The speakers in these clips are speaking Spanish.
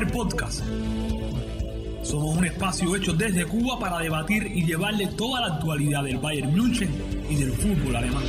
Podcast. Somos un espacio hecho desde Cuba para debatir y llevarle toda la actualidad del Bayern München y del fútbol alemán.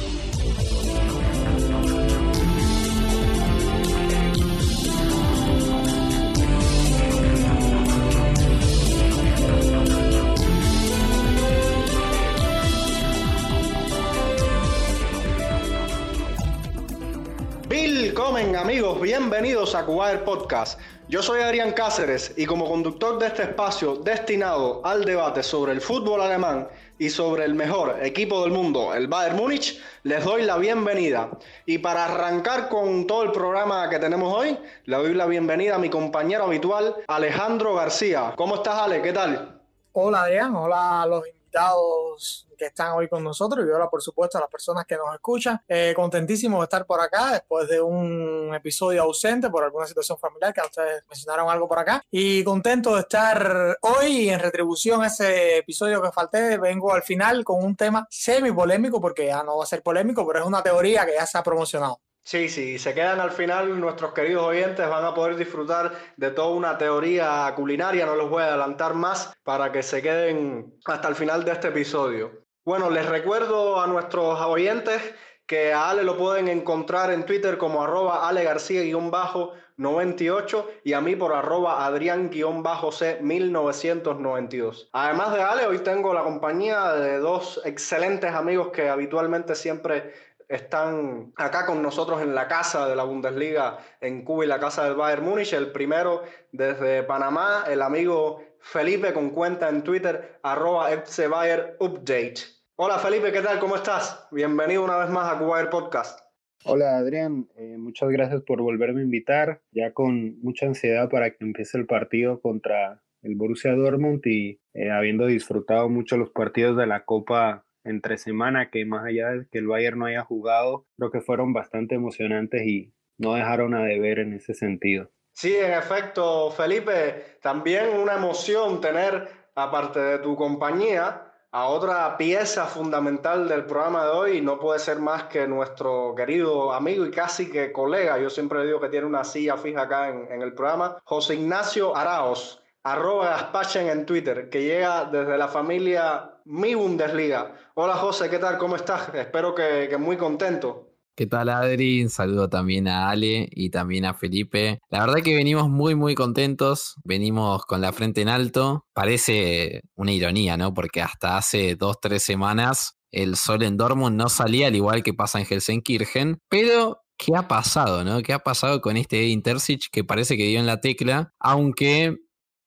Willkommen amigos, bienvenidos a Cubaer Podcast. Yo soy Adrián Cáceres y como conductor de este espacio destinado al debate sobre el fútbol alemán y sobre el mejor equipo del mundo, el Bayern Múnich, les doy la bienvenida. Y para arrancar con todo el programa que tenemos hoy, le doy la bienvenida a mi compañero habitual, Alejandro García. ¿Cómo estás, Ale? ¿Qué tal? Hola, Adrián. Hola a los invitados que están hoy con nosotros y ahora, por supuesto, a las personas que nos escuchan. Eh, contentísimo de estar por acá después de un episodio ausente por alguna situación familiar que ustedes mencionaron algo por acá. Y contento de estar hoy en retribución a ese episodio que falté. Vengo al final con un tema semi polémico porque ya no va a ser polémico, pero es una teoría que ya se ha promocionado. Sí, sí, se quedan al final, nuestros queridos oyentes van a poder disfrutar de toda una teoría culinaria, no los voy a adelantar más para que se queden hasta el final de este episodio. Bueno, les recuerdo a nuestros oyentes que a Ale lo pueden encontrar en Twitter como arroba Ale García-98 y a mí por arroba Adrián-C1992. Además de Ale, hoy tengo la compañía de dos excelentes amigos que habitualmente siempre están acá con nosotros en la casa de la Bundesliga en Cuba y la casa del Bayern Múnich. El primero desde Panamá, el amigo Felipe con cuenta en Twitter, arroba Update. Hola Felipe, ¿qué tal? ¿Cómo estás? Bienvenido una vez más a Cuba Podcast. Hola Adrián, eh, muchas gracias por volverme a invitar, ya con mucha ansiedad para que empiece el partido contra el Borussia Dortmund y eh, habiendo disfrutado mucho los partidos de la Copa entre semana, que más allá de que el Bayern no haya jugado, creo que fueron bastante emocionantes y no dejaron a deber en ese sentido. Sí, en efecto, Felipe, también una emoción tener, aparte de tu compañía, a otra pieza fundamental del programa de hoy, no puede ser más que nuestro querido amigo y casi que colega, yo siempre digo que tiene una silla fija acá en, el programa, José Ignacio Araos, arroba Gaspachen en Twitter, que llega desde la familia Mi Bundesliga. Hola José, ¿qué tal? ¿Cómo estás? Espero que, que muy contento. ¿Qué tal Adri? Saludo también a Ale y también a Felipe. La verdad que venimos muy muy contentos, venimos con la frente en alto. Parece una ironía, ¿no? Porque hasta hace dos, tres semanas el sol en Dortmund no salía al igual que pasa en Helsenkirchen, pero ¿qué ha pasado, no? ¿Qué ha pasado con este Intersich que parece que dio en la tecla? Aunque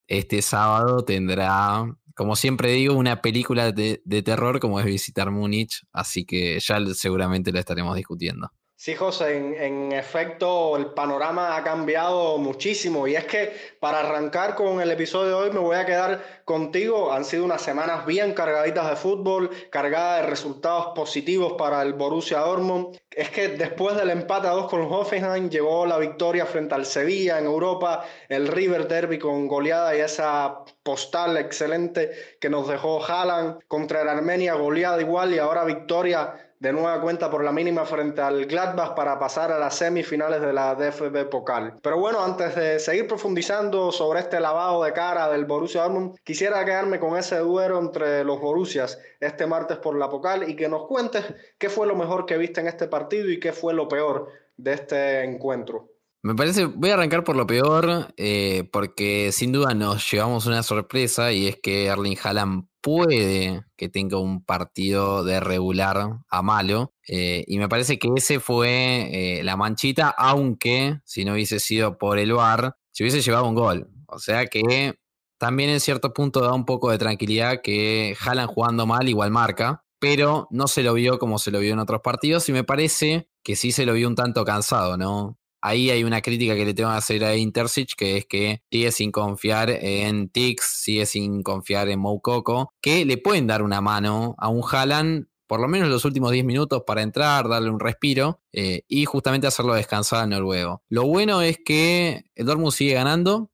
este sábado tendrá como siempre digo, una película de, terror como es visitar Múnich, así que ya seguramente la estaremos discutiendo. Sí, José, en, efecto el panorama ha cambiado muchísimo y es que para arrancar con el episodio de hoy me voy a quedar contigo. Han sido unas semanas bien cargaditas de fútbol, cargadas de resultados positivos para el Borussia Dortmund. Es que después del empate a dos con Hoffenheim llegó la victoria frente al Sevilla en Europa, el River Derby con goleada y esa postal excelente que nos dejó Haaland contra el Armenia, goleada igual y ahora victoria de nueva cuenta por la mínima frente al Gladbach para pasar a las semifinales de la DFB Pokal. Pero bueno, antes de seguir profundizando sobre este lavado de cara del Borussia Dortmund, quisiera quedarme con ese duelo entre los Borussias este martes por la Pokal y que nos cuentes qué fue lo mejor que viste en este partido y qué fue lo peor de este encuentro. Me parece, voy a arrancar por lo peor, eh, porque sin duda nos llevamos una sorpresa y es que Erling Haaland puede que tenga un partido de regular a malo. Eh, y me parece que ese fue eh, la manchita, aunque si no hubiese sido por el VAR, se hubiese llevado un gol. O sea que también en cierto punto da un poco de tranquilidad que Haaland jugando mal igual marca, pero no se lo vio como se lo vio en otros partidos y me parece que sí se lo vio un tanto cansado, ¿no? Ahí hay una crítica que le tengo que hacer a Intersich, que es que sigue sin confiar en Tix, sigue sin confiar en Moukoko, que le pueden dar una mano a un Haaland por lo menos los últimos 10 minutos para entrar, darle un respiro eh, y justamente hacerlo descansar al noruego. Lo bueno es que el Dortmund sigue ganando,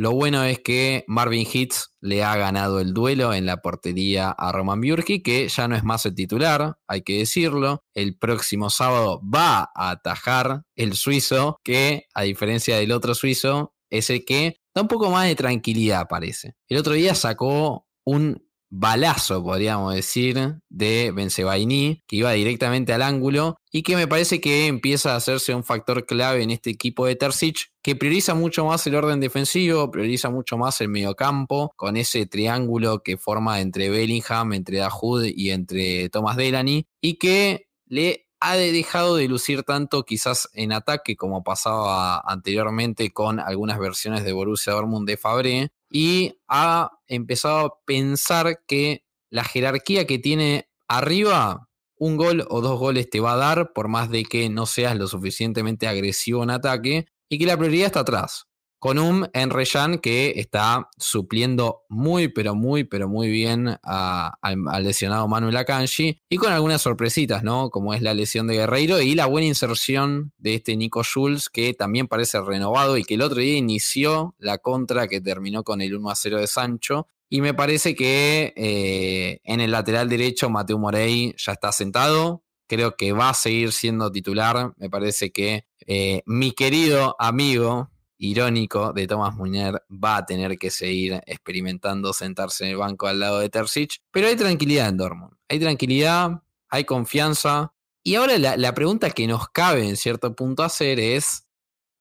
lo bueno es que Marvin Hitz le ha ganado el duelo en la portería a Roman Bjurki, que ya no es más el titular, hay que decirlo. El próximo sábado va a atajar el suizo, que a diferencia del otro suizo, es el que da un poco más de tranquilidad, parece. El otro día sacó un balazo, podríamos decir, de Benzebaini, que iba directamente al ángulo y que me parece que empieza a hacerse un factor clave en este equipo de Terzic, que prioriza mucho más el orden defensivo, prioriza mucho más el mediocampo, con ese triángulo que forma entre Bellingham, entre Dahoud y entre Thomas Delany, y que le ha dejado de lucir tanto quizás en ataque como pasaba anteriormente con algunas versiones de Borussia Dortmund de Fabré y ha empezado a pensar que la jerarquía que tiene arriba, un gol o dos goles te va a dar por más de que no seas lo suficientemente agresivo en ataque y que la prioridad está atrás con un Enreyan que está supliendo muy, pero muy, pero muy bien al lesionado Manuel Akanji y con algunas sorpresitas, ¿no? Como es la lesión de Guerreiro y la buena inserción de este Nico Schulz que también parece renovado y que el otro día inició la contra que terminó con el 1 a 0 de Sancho. Y me parece que eh, en el lateral derecho Mateo Morey ya está sentado, creo que va a seguir siendo titular. Me parece que eh, mi querido amigo irónico de Thomas Muñer va a tener que seguir experimentando sentarse en el banco al lado de Terzic, pero hay tranquilidad en Dortmund, hay tranquilidad, hay confianza. Y ahora la, pregunta que nos cabe en cierto punto hacer es,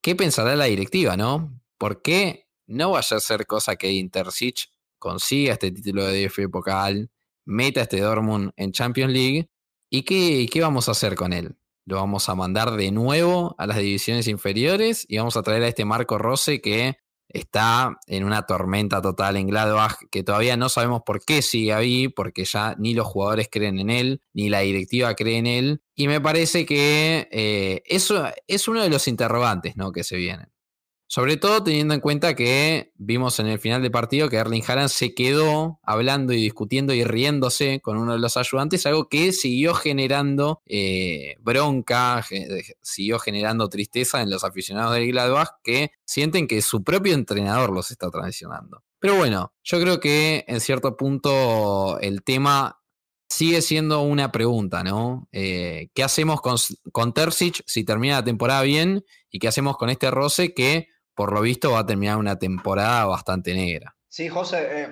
¿qué pensará la directiva, no? ¿Por qué no vaya a ser cosa que Intercic consiga este título de DFB Pokal, meta este Dortmund en Champions League? ¿Y qué, qué vamos a hacer con él? Lo vamos a mandar de nuevo a las divisiones inferiores y vamos a traer a este Marco Rose que está en una tormenta total en Gladbach, que todavía no sabemos por qué sigue ahí, porque ya ni los jugadores creen en él, ni la directiva cree en él. Y me parece que eh, eso es uno de los interrogantes ¿no? que se vienen. Sobre todo teniendo en cuenta que vimos en el final del partido que Erling Haaland se quedó hablando y discutiendo y riéndose con uno de los ayudantes, algo que siguió generando eh, bronca, siguió generando tristeza en los aficionados del Gladbach que sienten que su propio entrenador los está traicionando. Pero bueno, yo creo que en cierto punto el tema sigue siendo una pregunta, ¿no? Eh, ¿Qué hacemos con, con Terzic si termina la temporada bien? ¿Y qué hacemos con este roce que por lo visto va a terminar una temporada bastante negra. Sí, José, eh,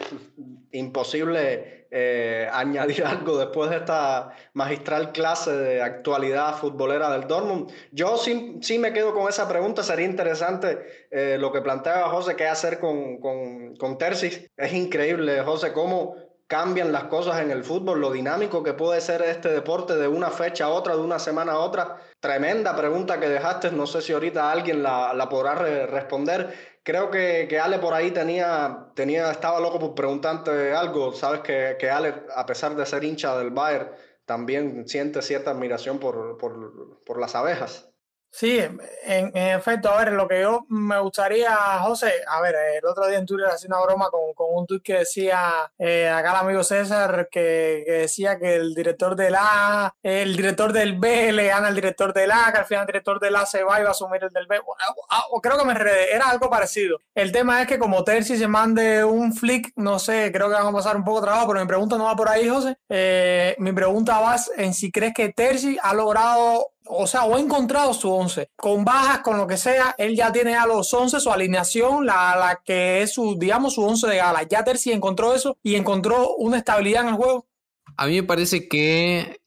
imposible eh, añadir algo después de esta magistral clase de actualidad futbolera del Dortmund. Yo sí, sí me quedo con esa pregunta, sería interesante eh, lo que planteaba José, qué hacer con, con, con Tercis. Es increíble, José, cómo cambian las cosas en el fútbol, lo dinámico que puede ser este deporte de una fecha a otra, de una semana a otra. Tremenda pregunta que dejaste, no sé si ahorita alguien la, podrá responder. Creo que, que, Ale por ahí tenía, tenía, estaba loco por preguntarte algo. Sabes que, que Ale, a pesar de ser hincha del Bayern, también siente cierta admiración por, por, por las abejas. Sí, en, efecto, a ver, lo que yo me gustaría, José, a ver, el otro día en Twitter hacía una broma con, un tuit que decía, eh, acá el amigo César, que, decía que el director del A, el director del B le gana al director del A, que al final el director del A se va y va a asumir el del B. Ah, creo que me enredé, era algo parecido. El tema es que como Terci se mande un flick, no sé, creo que van a pasar un poco de trabajo, pero mi pregunta no va por ahí, José. Eh, mi pregunta va en si crees que Terci ha logrado o sea, o ha encontrado su 11. Con bajas, con lo que sea, él ya tiene a los 11 su alineación, la, la que es su, digamos, su 11 de gala. Ya Terzi encontró eso y encontró una estabilidad en el juego. A mí me parece que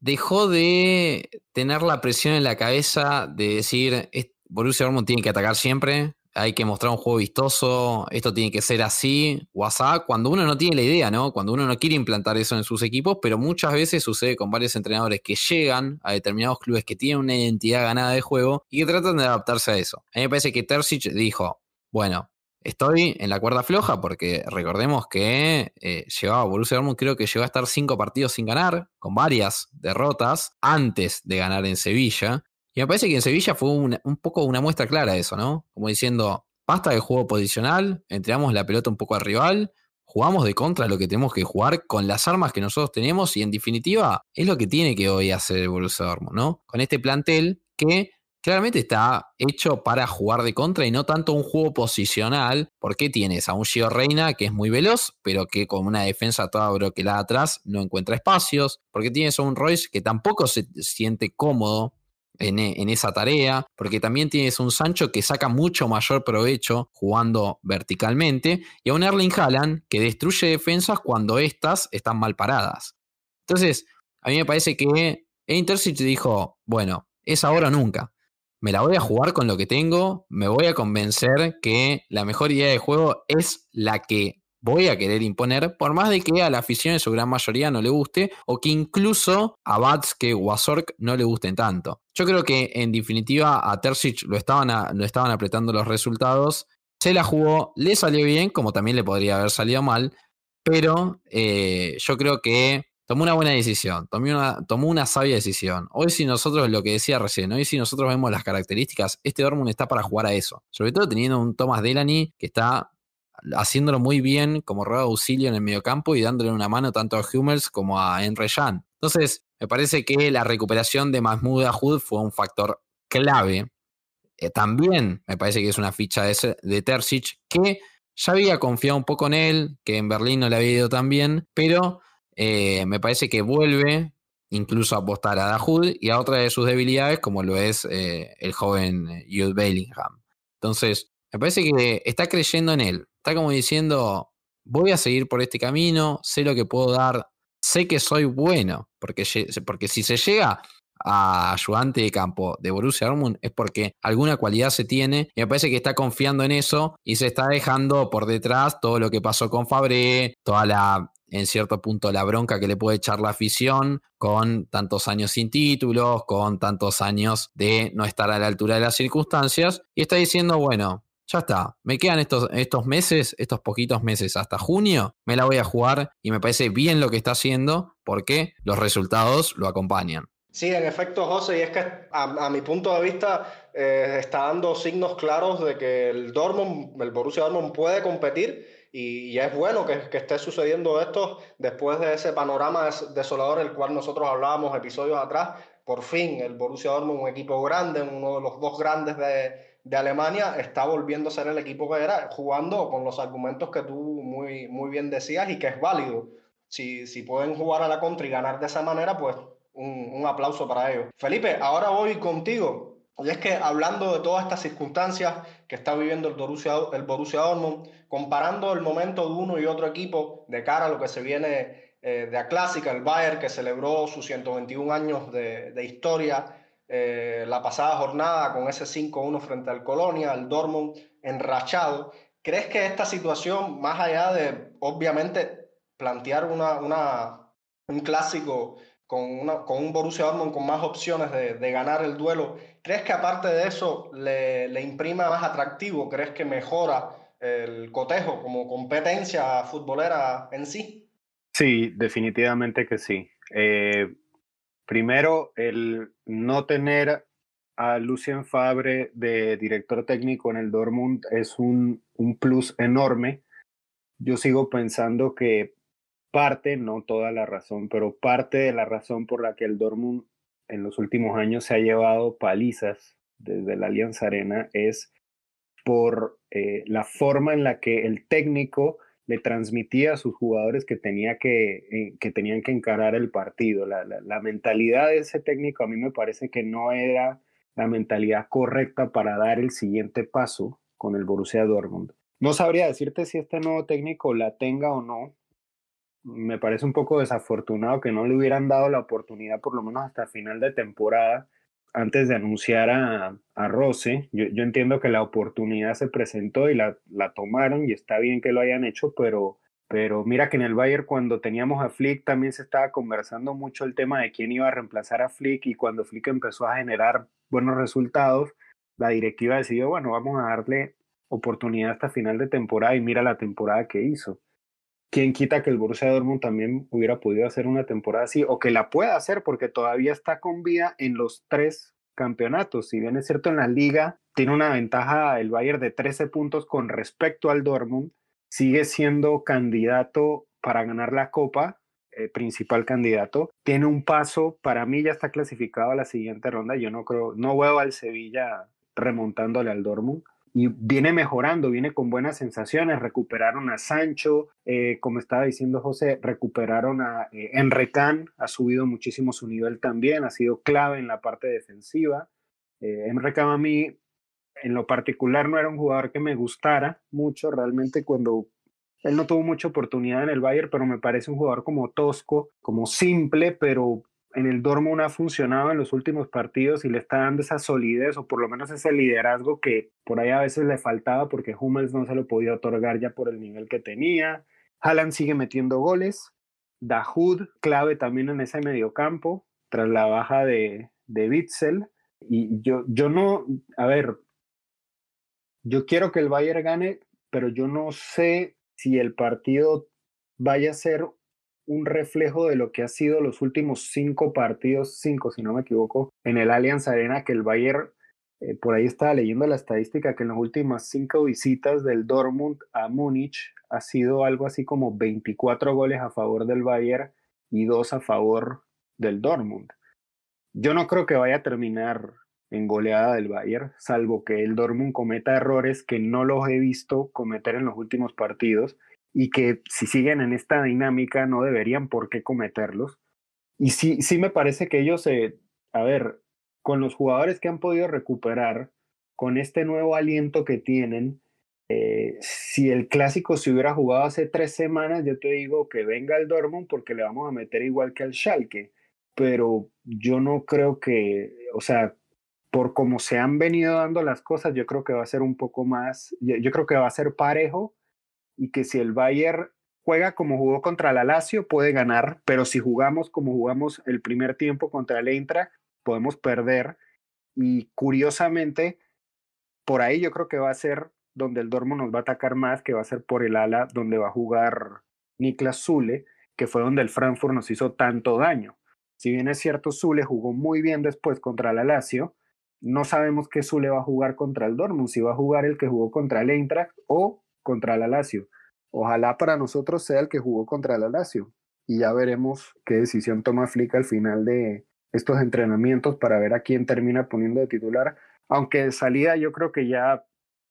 dejó de tener la presión en la cabeza de decir, Borussia Dortmund tiene que atacar siempre, hay que mostrar un juego vistoso, esto tiene que ser así, WhatsApp, cuando uno no tiene la idea, ¿no? Cuando uno no quiere implantar eso en sus equipos, pero muchas veces sucede con varios entrenadores que llegan a determinados clubes que tienen una identidad ganada de juego y que tratan de adaptarse a eso. A mí me parece que Terzic dijo, bueno, estoy en la cuerda floja porque recordemos que eh, llevaba Borussia Dortmund, creo que llegó a estar cinco partidos sin ganar, con varias derrotas, antes de ganar en Sevilla. Y me parece que en Sevilla fue un poco una muestra clara de eso, ¿no? Como diciendo, basta de juego posicional, entregamos la pelota un poco al rival, jugamos de contra lo que tenemos que jugar con las armas que nosotros tenemos y en definitiva es lo que tiene que hoy hacer el Borussia ¿no? Con este plantel que claramente está hecho para jugar de contra y no tanto un juego posicional, porque tienes a un Gio Reina que es muy veloz, pero que con una defensa toda broquelada atrás no encuentra espacios, porque tienes a un Royce que tampoco se siente cómodo en, en, esa tarea, porque también tienes un Sancho que saca mucho mayor provecho jugando verticalmente, y a un Erling Haaland que destruye defensas cuando éstas están mal paradas. Entonces, a mí me parece que Intercity dijo, bueno, es ahora o nunca. Me la voy a jugar con lo que tengo, me voy a convencer que la mejor idea de juego es la que voy a querer imponer, por más de que a la afición en su gran mayoría no le guste, o que incluso a Batske o a no le gusten tanto. Yo creo que en definitiva a Terzic lo estaban, lo estaban apretando los resultados, se la jugó, le salió bien, como también le podría haber salido mal, pero eh, yo creo que tomó una buena decisión, tomó una, tomó una sabia decisión. Hoy si nosotros, lo que decía recién, hoy si nosotros vemos las características, este Dortmund está para jugar a eso. Sobre todo teniendo un Thomas Delaney que está haciéndolo muy bien como rueda de auxilio en el mediocampo y dándole una mano tanto a Hummels como a Enre Jan. Entonces, me parece que la recuperación de Mahmoud Ahud fue un factor clave. Eh, también me parece que es una ficha de, de Terzic que ya había confiado un poco en él, que en Berlín no le había ido tan bien, pero eh, me parece que vuelve incluso a apostar a Dahoud y a otra de sus debilidades, como lo es eh, el joven Jude Bellingham. Entonces, me parece que está creyendo en él. Está como diciendo, voy a seguir por este camino, sé lo que puedo dar, sé que soy bueno, porque, porque si se llega a ayudante de campo de Borussia Dortmund es porque alguna cualidad se tiene y me parece que está confiando en eso y se está dejando por detrás todo lo que pasó con Fabré, toda la en cierto punto la bronca que le puede echar la afición con tantos años sin títulos, con tantos años de no estar a la altura de las circunstancias, y está diciendo, bueno, ya está, me quedan estos, estos meses, estos poquitos meses hasta junio, me la voy a jugar y me parece bien lo que está haciendo porque los resultados lo acompañan. Sí, en efecto, José, y es que a, mi punto de vista eh, está dando signos claros de que el Dortmund, el Borussia Dortmund puede competir y, es bueno que, esté sucediendo esto después de ese panorama desolador el cual nosotros hablábamos episodios atrás. Por fin, el Borussia Dortmund, un equipo grande, uno de los dos grandes de, de Alemania, está volviendo a ser el equipo que era, jugando con los argumentos que tú muy, muy bien decías y que es válido. Si, si pueden jugar a la contra y ganar de esa manera, pues un, un aplauso para ellos. Felipe, ahora voy contigo. Y es que hablando de todas estas circunstancias que está viviendo el Borussia, Dortmund, comparando el momento de uno y otro equipo de cara a lo que se viene eh, de la clásica, el Bayern que celebró sus 121 años de, de historia eh, la pasada jornada con ese 5-1 frente al Colonia, el Dortmund enrachado. ¿Crees que esta situación, más allá de obviamente plantear una, un clásico con, con un Borussia Dortmund con más opciones de, de, ganar el duelo, ¿crees que aparte de eso le, le imprima más atractivo? ¿Crees que mejora el cotejo como competencia futbolera en sí? Sí, definitivamente que sí. Eh, primero, el no tener a Lucien Fabre de director técnico en el Dortmund es un, un plus enorme. Yo sigo pensando que parte, no toda la razón, pero parte de la razón por la que el Dortmund en los últimos años se ha llevado palizas desde la Alianza Arena es por eh, la forma en la que el técnico le transmitía a sus jugadores que, tenía que, eh, que tenían que encarar el partido. La, la, la, mentalidad de ese técnico a mí me parece que no era la mentalidad correcta para dar el siguiente paso con el Borussia Dortmund. No sabría decirte si este nuevo técnico la tenga o no, me parece un poco desafortunado que no le hubieran dado la oportunidad, por lo menos hasta final de temporada, antes de anunciar a, a Rose. Yo, yo, entiendo que la oportunidad se presentó y la, la, tomaron y está bien que lo hayan hecho, pero, pero mira que en el Bayern cuando teníamos a Flick también se estaba conversando mucho el tema de quién iba a reemplazar a Flick y cuando Flick empezó a generar buenos resultados, la directiva decidió, bueno, vamos a darle oportunidad hasta final de temporada y mira la temporada que hizo quién quita que el Borussia Dortmund también hubiera podido hacer una temporada así o que la pueda hacer porque todavía está con vida en los tres campeonatos. Si bien es cierto en la liga tiene una ventaja el Bayern de 13 puntos con respecto al Dortmund, sigue siendo candidato para ganar la Copa, eh, principal candidato. Tiene un paso, para mí ya está clasificado a la siguiente ronda. Yo no creo, no veo al Sevilla remontándole al Dortmund y viene mejorando, viene con buenas sensaciones. Recuperaron a Sancho, eh, como estaba diciendo José, recuperaron a eh, Enrecán, ha subido muchísimo su nivel también, ha sido clave en la parte defensiva. Eh, a mí, en lo particular, no era un jugador que me gustara mucho, realmente cuando él no tuvo mucha oportunidad en el Bayern, pero me parece un jugador como tosco, como simple, pero en el Dortmund ha funcionado en los últimos partidos y le está dando esa solidez o por lo menos ese liderazgo que por ahí a veces le faltaba porque Hummels no se lo podía otorgar ya por el nivel que tenía. Haaland sigue metiendo goles. Dahoud, clave también en ese mediocampo, tras la baja de, de Witzel. Y yo, yo no, a ver, yo quiero que el Bayern gane, pero yo no sé si el partido vaya a ser un reflejo de lo que ha sido los últimos cinco partidos, cinco si no me equivoco, en el Allianz Arena, que el Bayern, eh, por ahí estaba leyendo la estadística, que en las últimas cinco visitas del Dortmund a Múnich ha sido algo así como 24 goles a favor del Bayern y dos a favor del Dortmund. Yo no creo que vaya a terminar en goleada del Bayern, salvo que el Dortmund cometa errores que no los he visto cometer en los últimos partidos y que si siguen en esta dinámica no deberían por qué cometerlos. Y sí, sí me parece que ellos, eh, a ver, con los jugadores que han podido recuperar, con este nuevo aliento que tienen, eh, si el clásico se hubiera jugado hace tres semanas, yo te digo que venga el Dortmund porque le vamos a meter igual que al Schalke. Pero yo no creo que, o sea, por cómo se han venido dando las cosas, yo creo que va a ser un poco más, yo creo que va a ser parejo y que si el Bayern juega como jugó contra la Lazio, puede ganar, pero si jugamos como jugamos el primer tiempo contra el Eintracht, podemos perder. Y curiosamente, por ahí yo creo que va a ser donde el Dortmund nos va a atacar más, que va a ser por el ala donde va a jugar Niklas Zule, que fue donde el Frankfurt nos hizo tanto daño. Si bien es cierto, Zule jugó muy bien después contra la Lazio, no sabemos qué Zule va a jugar contra el Dortmund, si va a jugar el que jugó contra el Eintracht o contra la Lazio. Ojalá para nosotros sea el que jugó contra la Lazio. Y ya veremos qué decisión toma Flick al final de estos entrenamientos para ver a quién termina poniendo de titular. Aunque de salida yo creo que ya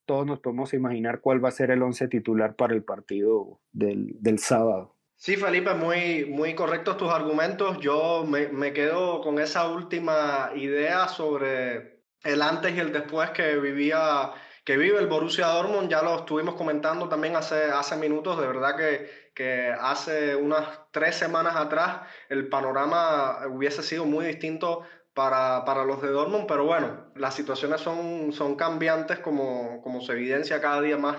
todos nos podemos imaginar cuál va a ser el once titular para el partido del, del sábado. Sí, Felipe, muy, muy correctos tus argumentos. Yo me, me, quedo con esa última idea sobre el antes y el después que vivía que vive el Borussia Dortmund, ya lo estuvimos comentando también hace, hace minutos, de verdad que, que hace unas tres semanas atrás el panorama hubiese sido muy distinto para, para, los de Dortmund, pero bueno, las situaciones son, son cambiantes como, como se evidencia cada día más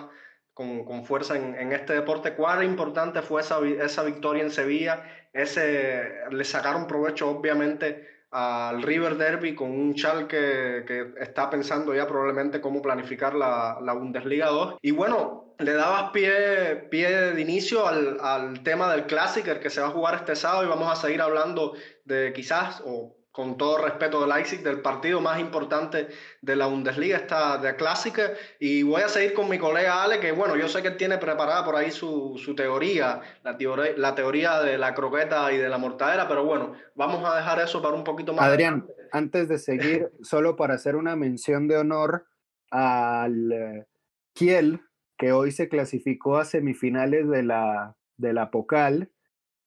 con, con fuerza en, en, este deporte. Cuán importante fue esa, esa victoria en Sevilla, ese, le sacaron provecho obviamente al River Derby con un chal que, que, está pensando ya probablemente cómo planificar la, la, Bundesliga 2. Y bueno, le dabas pie, pie de inicio al, al tema del Clásico que se va a jugar este sábado y vamos a seguir hablando de quizás, o con todo respeto del Leipzig, del partido más importante de la Bundesliga, esta de Clásica. Y voy a seguir con mi colega Ale, que bueno, yo sé que tiene preparada por ahí su, su teoría, la teoría, la teoría de la croqueta y de la mortadera, pero bueno, vamos a dejar eso para un poquito más. Adrián, antes de seguir, solo para hacer una mención de honor al eh, Kiel, que hoy se clasificó a semifinales de la, de la Pocal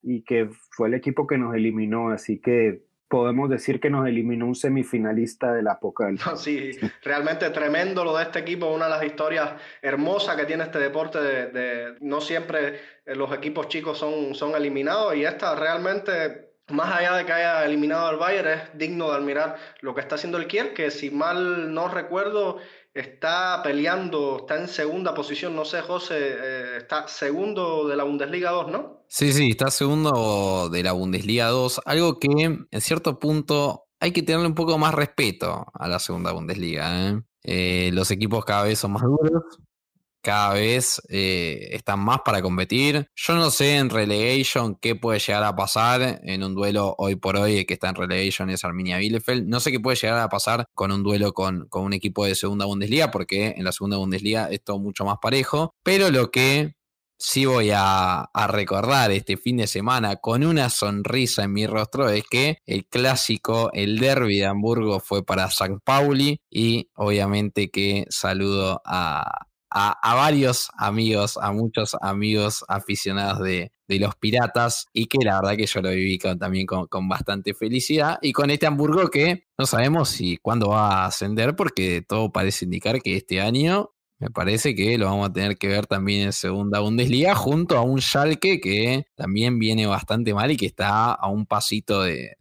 y que fue el equipo que nos eliminó, así que podemos decir que nos eliminó un semifinalista del Apocalipsis. sí, realmente tremendo lo de este equipo, una de las historias hermosas que tiene este deporte de, no siempre los equipos chicos son, son eliminados y esta realmente más allá de que haya eliminado al Bayern, es digno de admirar lo que está haciendo el Kiel, que si mal no recuerdo, está peleando, está en segunda posición, no sé, José, eh, está segundo de la Bundesliga 2, ¿no? Sí, sí, está segundo de la Bundesliga 2, algo que en cierto punto hay que tenerle un poco más respeto a la segunda Bundesliga. ¿eh? Eh, los equipos cada vez son más duros, cada vez eh, están más para competir. Yo no sé en relegation qué puede llegar a pasar en un duelo hoy por hoy que está en relegation es Arminia Bielefeld. No sé qué puede llegar a pasar con un duelo con, con un equipo de segunda Bundesliga porque en la segunda Bundesliga es todo mucho más parejo. Pero lo que sí voy a, recordar este fin de semana con una sonrisa en mi rostro es que el clásico, el derby de Hamburgo fue para San Pauli y obviamente que saludo a, a, varios amigos, a muchos amigos aficionados de, los piratas y que la verdad que yo lo viví también con, con, bastante felicidad y con este Hamburgo que no sabemos si cuándo va a ascender porque todo parece indicar que este año me parece que lo vamos a tener que ver también en segunda Bundesliga junto a un Schalke que también viene bastante mal y que está a un pasito de,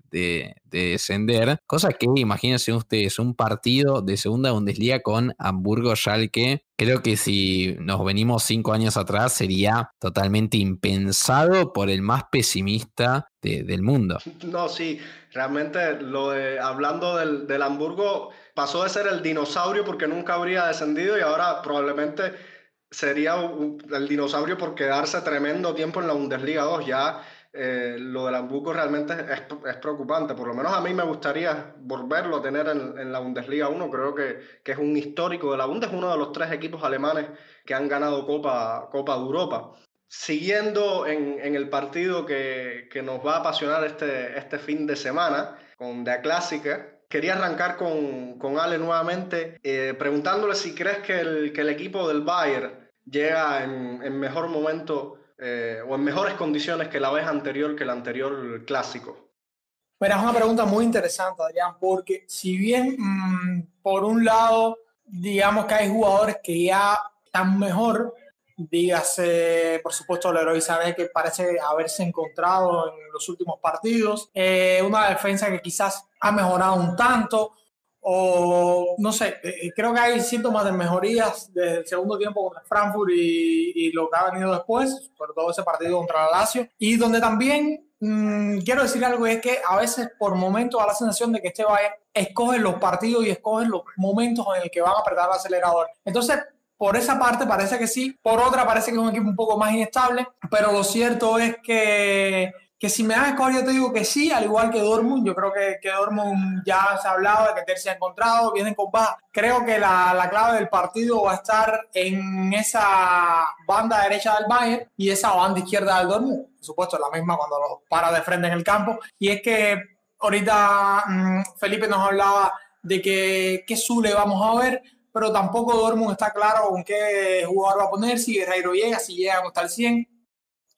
descender. Cosa que imagínense ustedes, un partido de segunda Bundesliga con Hamburgo Schalke. Creo que si nos venimos cinco años atrás sería totalmente impensado por el más pesimista del mundo. No, sí, realmente lo de, hablando del, del Hamburgo pasó de ser el dinosaurio porque nunca habría descendido y ahora probablemente sería el dinosaurio por quedarse tremendo tiempo en la Bundesliga 2. Ya eh, lo del Hamburgo realmente es, es, preocupante. Por lo menos a mí me gustaría volverlo a tener en, la Bundesliga 1. Creo que, que, es un histórico de la Bundesliga, es uno de los tres equipos alemanes que han ganado Copa, Copa de Europa. Siguiendo en, en el partido que, que, nos va a apasionar este, este fin de semana con la Clásica, quería arrancar con, con Ale nuevamente, eh, preguntándole si crees que el, que el, equipo del Bayern llega en, mejor momento eh, o en mejores condiciones que la vez anterior, que el anterior clásico. Mira, es una pregunta muy interesante, Adrián, porque si bien mm, por un lado, digamos que hay jugadores que ya están mejor, dígase, por supuesto, Leroy Sané, que parece haberse encontrado en los últimos partidos, eh, una defensa que quizás ha mejorado un tanto, o no sé, eh, creo que hay síntomas de mejorías desde el segundo tiempo contra Frankfurt y, lo que ha venido después, sobre todo ese partido contra la Lazio, y donde también mm, quiero decir algo, es que a veces por momentos da la sensación de que este Bayern escoge los partidos y escoge los momentos en el que van a apretar el acelerador. Entonces, por esa parte parece que sí, por otra parece que es un equipo un poco más inestable, pero lo cierto es que, que si me das escoger yo te digo que sí, al igual que Dortmund, yo creo que, que Dortmund ya se ha hablado de que Ter se ha encontrado, vienen con baja. Creo que la, la, clave del partido va a estar en esa banda derecha del Bayern y esa banda izquierda del Dortmund. Por supuesto, la misma cuando los para de frente en el campo. Y es que ahorita mmm, Felipe nos hablaba de que qué Zule vamos a ver pero tampoco Dortmund está claro con qué jugador va a poner, si Guerreiro llega, si llega está al 100.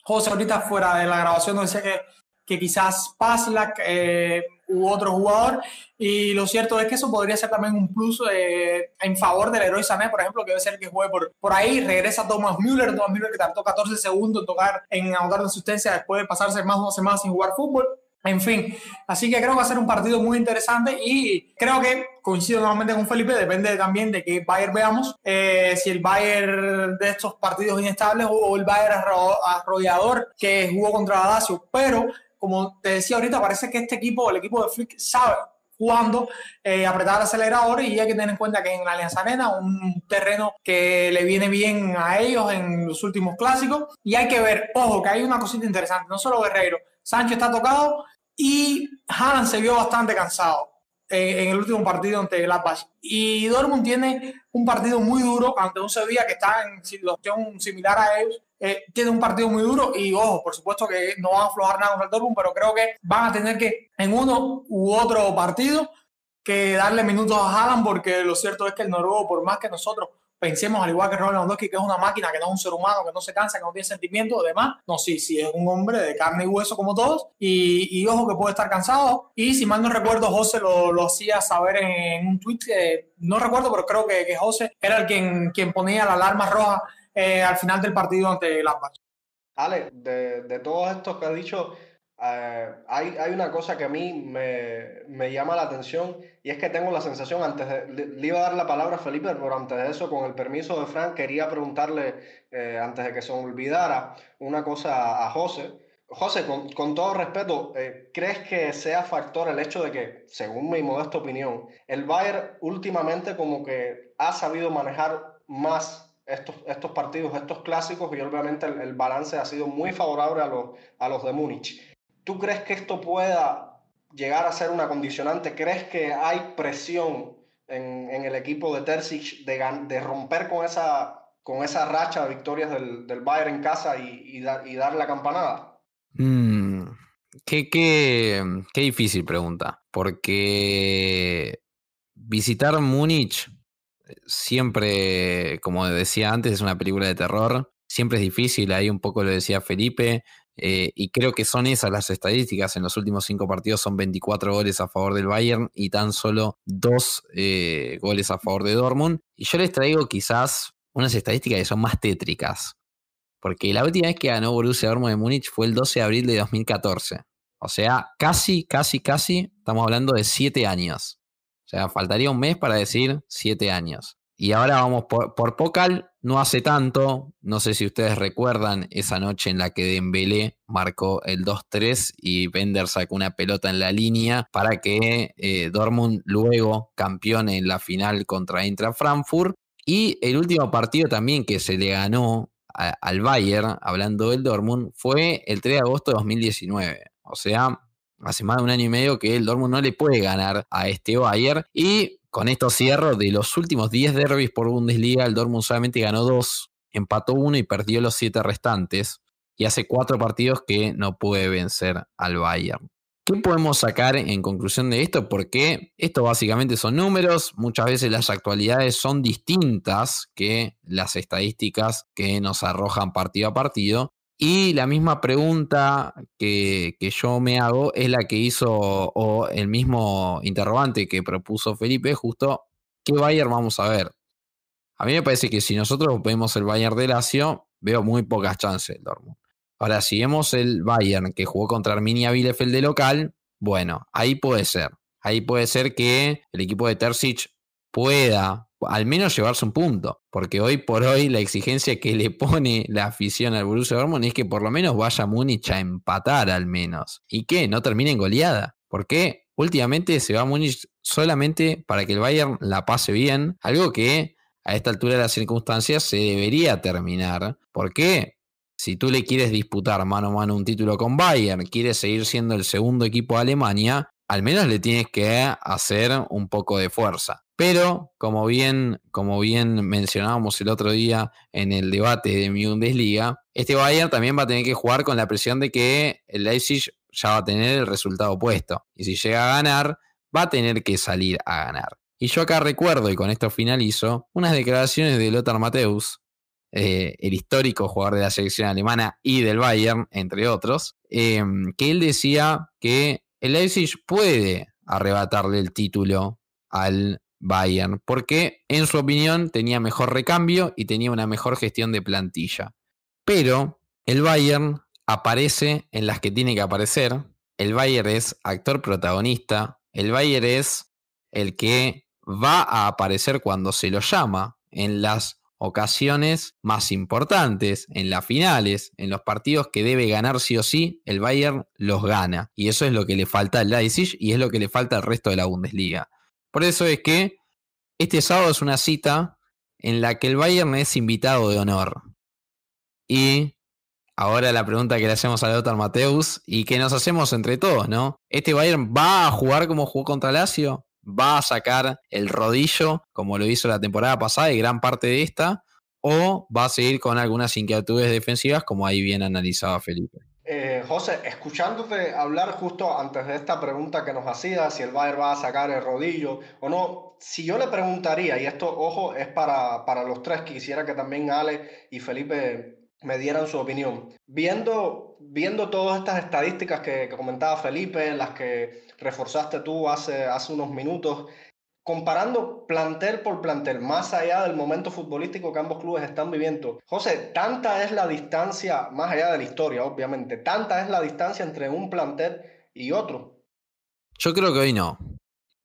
José ahorita fuera de la grabación no sé que, que quizás Paslak eh, u otro jugador, y lo cierto es que eso podría ser también un plus eh, en favor del héroe Sané, por ejemplo, que debe ser que juegue por, por ahí, regresa Thomas Müller, Thomas Müller que tardó 14 segundos en tocar, en anotar de asistencia después de pasarse más de una semana sin jugar fútbol, en fin, así que creo que va a ser un partido muy interesante y creo que coincido nuevamente con Felipe, depende también de qué Bayern veamos, eh, si el Bayern de estos partidos inestables o el Bayern arrollador que jugó contra la Lazio, pero como te decía ahorita, parece que este equipo, el equipo de Flick, sabe jugando, eh, apretar el acelerador y hay que tener en cuenta que en la Alianza Arena, un terreno que le viene bien a ellos en los últimos clásicos. Y hay que ver, ojo, que hay una cosita interesante, no solo Guerreiro, Sánchez está tocado, y Haaland se vio bastante cansado eh, en el último partido ante Gladbach. Y Dortmund tiene un partido muy duro ante un Sevilla que está en situación similar a ellos. Eh, tiene un partido muy duro y ojo, por supuesto que no van a aflojar nada con el Dortmund, pero creo que van a tener que en uno u otro partido que darle minutos a Haaland porque lo cierto es que el noruego, por más que nosotros pensemos al igual que Robert Lewandowski, que es una máquina, que no es un ser humano, que no se cansa, que no tiene sentimientos, demás. No, sí, sí, es un hombre de carne y hueso como todos. Y, ojo que puede estar cansado. Y si mal no recuerdo, José lo, lo hacía saber en, un tweet no recuerdo, pero creo que, que José era el quien, quien ponía la alarma roja eh, al final del partido ante Lampard. Ale, de, de todos estos que ha dicho, eh, hay, hay, una cosa que a mí me, me, llama la atención y es que tengo la sensación, antes de, le, iba a dar la palabra a Felipe, pero antes de eso, con el permiso de Frank, quería preguntarle, eh, antes de que se olvidara, una cosa a José. José, con, con todo respeto, eh, ¿crees que sea factor el hecho de que, según mi modesta opinión, el Bayern últimamente como que ha sabido manejar más estos, estos partidos, estos clásicos y obviamente el, el balance ha sido muy favorable a los, a los de Múnich? ¿Tú crees que esto pueda llegar a ser una condicionante? ¿Crees que hay presión en, en el equipo de Terzic de, de, romper con esa con esa racha de victorias del, del Bayern en casa y, dar la campanada? Mm, qué difícil pregunta, porque visitar Múnich siempre, como decía antes, es una película de terror. Siempre es difícil, ahí un poco lo decía Felipe, eh, y creo que son esas las estadísticas. En los últimos cinco partidos son 24 goles a favor del Bayern y tan solo dos eh, goles a favor de Dortmund. Y yo les traigo quizás unas estadísticas que son más tétricas. Porque la última vez que ganó Borussia Dortmund de Múnich fue el 12 de abril de 2014. O sea, casi, casi, casi, estamos hablando de siete años. O sea, faltaría un mes para decir siete años. Y ahora vamos por, por Pocal, no hace tanto, no sé si ustedes recuerdan esa noche en la que Dembélé marcó el 2-3 y Bender sacó una pelota en la línea para que eh, Dortmund luego campeone en la final contra Intra Frankfurt. Y el último partido también que se le ganó al Bayern, hablando del Dortmund, fue el 3 de agosto de 2019. O sea, hace más de un año y medio que el Dortmund no le puede ganar a este Bayern. Y con esto cierro, de los últimos 10 derbis por Bundesliga, el Dortmund solamente ganó 2, empató uno y perdió los 7 restantes. Y hace 4 partidos que no puede vencer al Bayern. ¿Qué podemos sacar en conclusión de esto? Porque esto básicamente son números, muchas veces las actualidades son distintas que las estadísticas que nos arrojan partido a partido, y la misma pregunta que, yo me hago es la que hizo o el mismo interrogante que propuso Felipe, justo, ¿qué Bayern vamos a ver? A mí me parece que si nosotros vemos el Bayern de Lazio, veo muy pocas chances del Dortmund. Ahora, si vemos el Bayern que jugó contra Arminia Bielefeld de local, bueno, ahí puede ser. Ahí puede ser que el equipo de Terzic pueda al menos llevarse un punto, porque hoy por hoy la exigencia que le pone la afición al Borussia Dortmund es que por lo menos vaya Múnich a empatar al menos. Y que no termine en goleada, porque últimamente se va Múnich solamente para que el Bayern la pase bien, algo que a esta altura de las circunstancias se debería terminar, porque si tú le quieres disputar mano a mano un título con Bayern, quieres seguir siendo el segundo equipo de Alemania, al menos le tienes que hacer un poco de fuerza. Pero, como bien, como bien mencionábamos el otro día en el debate de mi Bundesliga, este Bayern también va a tener que jugar con la presión de que el Leipzig ya va a tener el resultado opuesto. Y si llega a ganar, va a tener que salir a ganar. Y yo acá recuerdo, y con esto finalizo, unas declaraciones de Lothar Matthäus, eh, el histórico jugador de la selección alemana y del Bayern, entre otros, eh, que él decía que el Leipzig puede arrebatarle el título al Bayern, porque en su opinión tenía mejor recambio y tenía una mejor gestión de plantilla. Pero el Bayern aparece en las que tiene que aparecer. El Bayern es actor protagonista. El Bayern es el que va a aparecer cuando se lo llama en las ocasiones más importantes, en las finales, en los partidos que debe ganar sí o sí, el Bayern los gana. Y eso es lo que le falta al Leipzig y es lo que le falta al resto de la Bundesliga. Por eso es que este sábado es una cita en la que el Bayern es invitado de honor. Y ahora la pregunta que le hacemos a Lothar Mateus y que nos hacemos entre todos, ¿no? ¿Este Bayern va a jugar como jugó contra Lazio? va a sacar el rodillo, como lo hizo la temporada pasada y gran parte de esta, o va a seguir con algunas inquietudes defensivas, como ahí bien analizaba Felipe. Eh, José, escuchándote hablar justo antes de esta pregunta que nos hacía, si el Bayern va a sacar el rodillo o no, si yo le preguntaría, y esto, ojo, es para, para los tres, quisiera que también Ale y Felipe me dieran su opinión. Viendo, viendo todas estas estadísticas que, comentaba Felipe, las que reforzaste tú hace, hace unos minutos, comparando plantel por plantel, más allá del momento futbolístico que ambos clubes están viviendo. José, tanta es la distancia, más allá de la historia, obviamente, tanta es la distancia entre un plantel y otro. Yo creo que hoy no.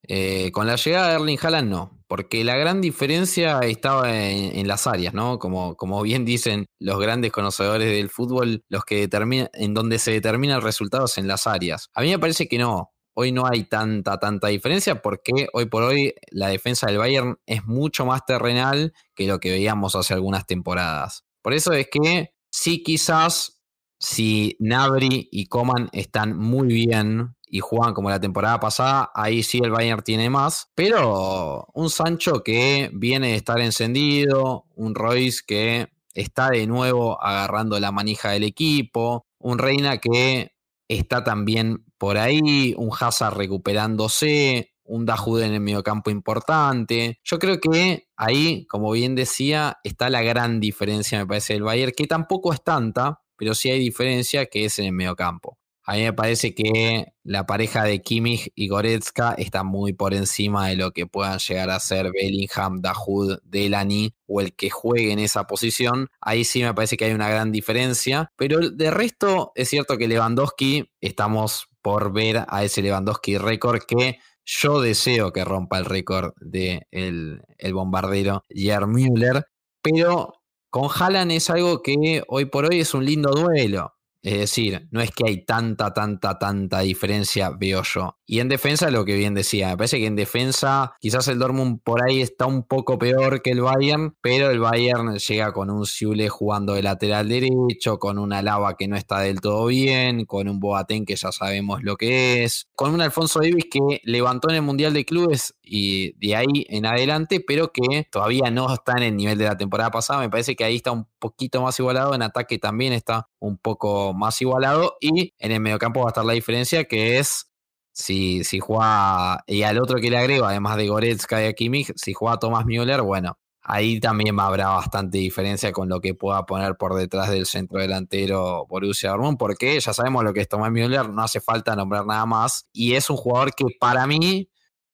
Eh, con la llegada de Erling Haaland no, porque la gran diferencia estaba en, las áreas, ¿no? Como, como bien dicen los grandes conocedores del fútbol, los que determinan, en donde se determinan resultados en las áreas. A mí me parece que no. Hoy no hay tanta, tanta diferencia porque hoy por hoy la defensa del Bayern es mucho más terrenal que lo que veíamos hace algunas temporadas. Por eso es que sí quizás si Nabri y Coman están muy bien y juegan como la temporada pasada, ahí sí el Bayern tiene más, pero un Sancho que viene de estar encendido, un Royce que está de nuevo agarrando la manija del equipo, un Reina que está también por ahí, un Hazard recuperándose, un Dajude en el mediocampo importante. Yo creo que ahí, como bien decía, está la gran diferencia, me parece, del Bayern, que tampoco es tanta, pero sí hay diferencia que es en el mediocampo. A mí me parece que la pareja de Kimmich y Goretzka está muy por encima de lo que puedan llegar a ser Bellingham, Dahoud, Delany o el que juegue en esa posición. Ahí sí me parece que hay una gran diferencia. Pero de resto es cierto que Lewandowski, estamos por ver a ese Lewandowski récord que yo deseo que rompa el récord de el, bombardero Yer Müller. Pero con Haaland es algo que hoy por hoy es un lindo duelo es decir, no es que hay tanta, tanta, tanta diferencia, veo yo. Y en defensa, lo que bien decía, me parece que en defensa quizás el Dortmund por ahí está un poco peor que el Bayern, pero el Bayern llega con un Siule jugando de lateral derecho, con una Lava que no está del todo bien, con un Boateng que ya sabemos lo que es, con un Alfonso Davis que levantó en el Mundial de Clubes y de ahí en adelante, pero que todavía no está en el nivel de la temporada pasada. Me parece que ahí está un poquito más igualado, en ataque también está un poco más igualado y en el mediocampo va a estar la diferencia que es si, si juega, y al otro que le agrego, además de Goretzka y a Kimmich, si juega Thomas Müller, bueno, ahí también habrá bastante diferencia con lo que pueda poner por detrás del centro delantero Borussia Dortmund, porque ya sabemos lo que es Thomas Müller, no hace falta nombrar nada más, y es un jugador que para mí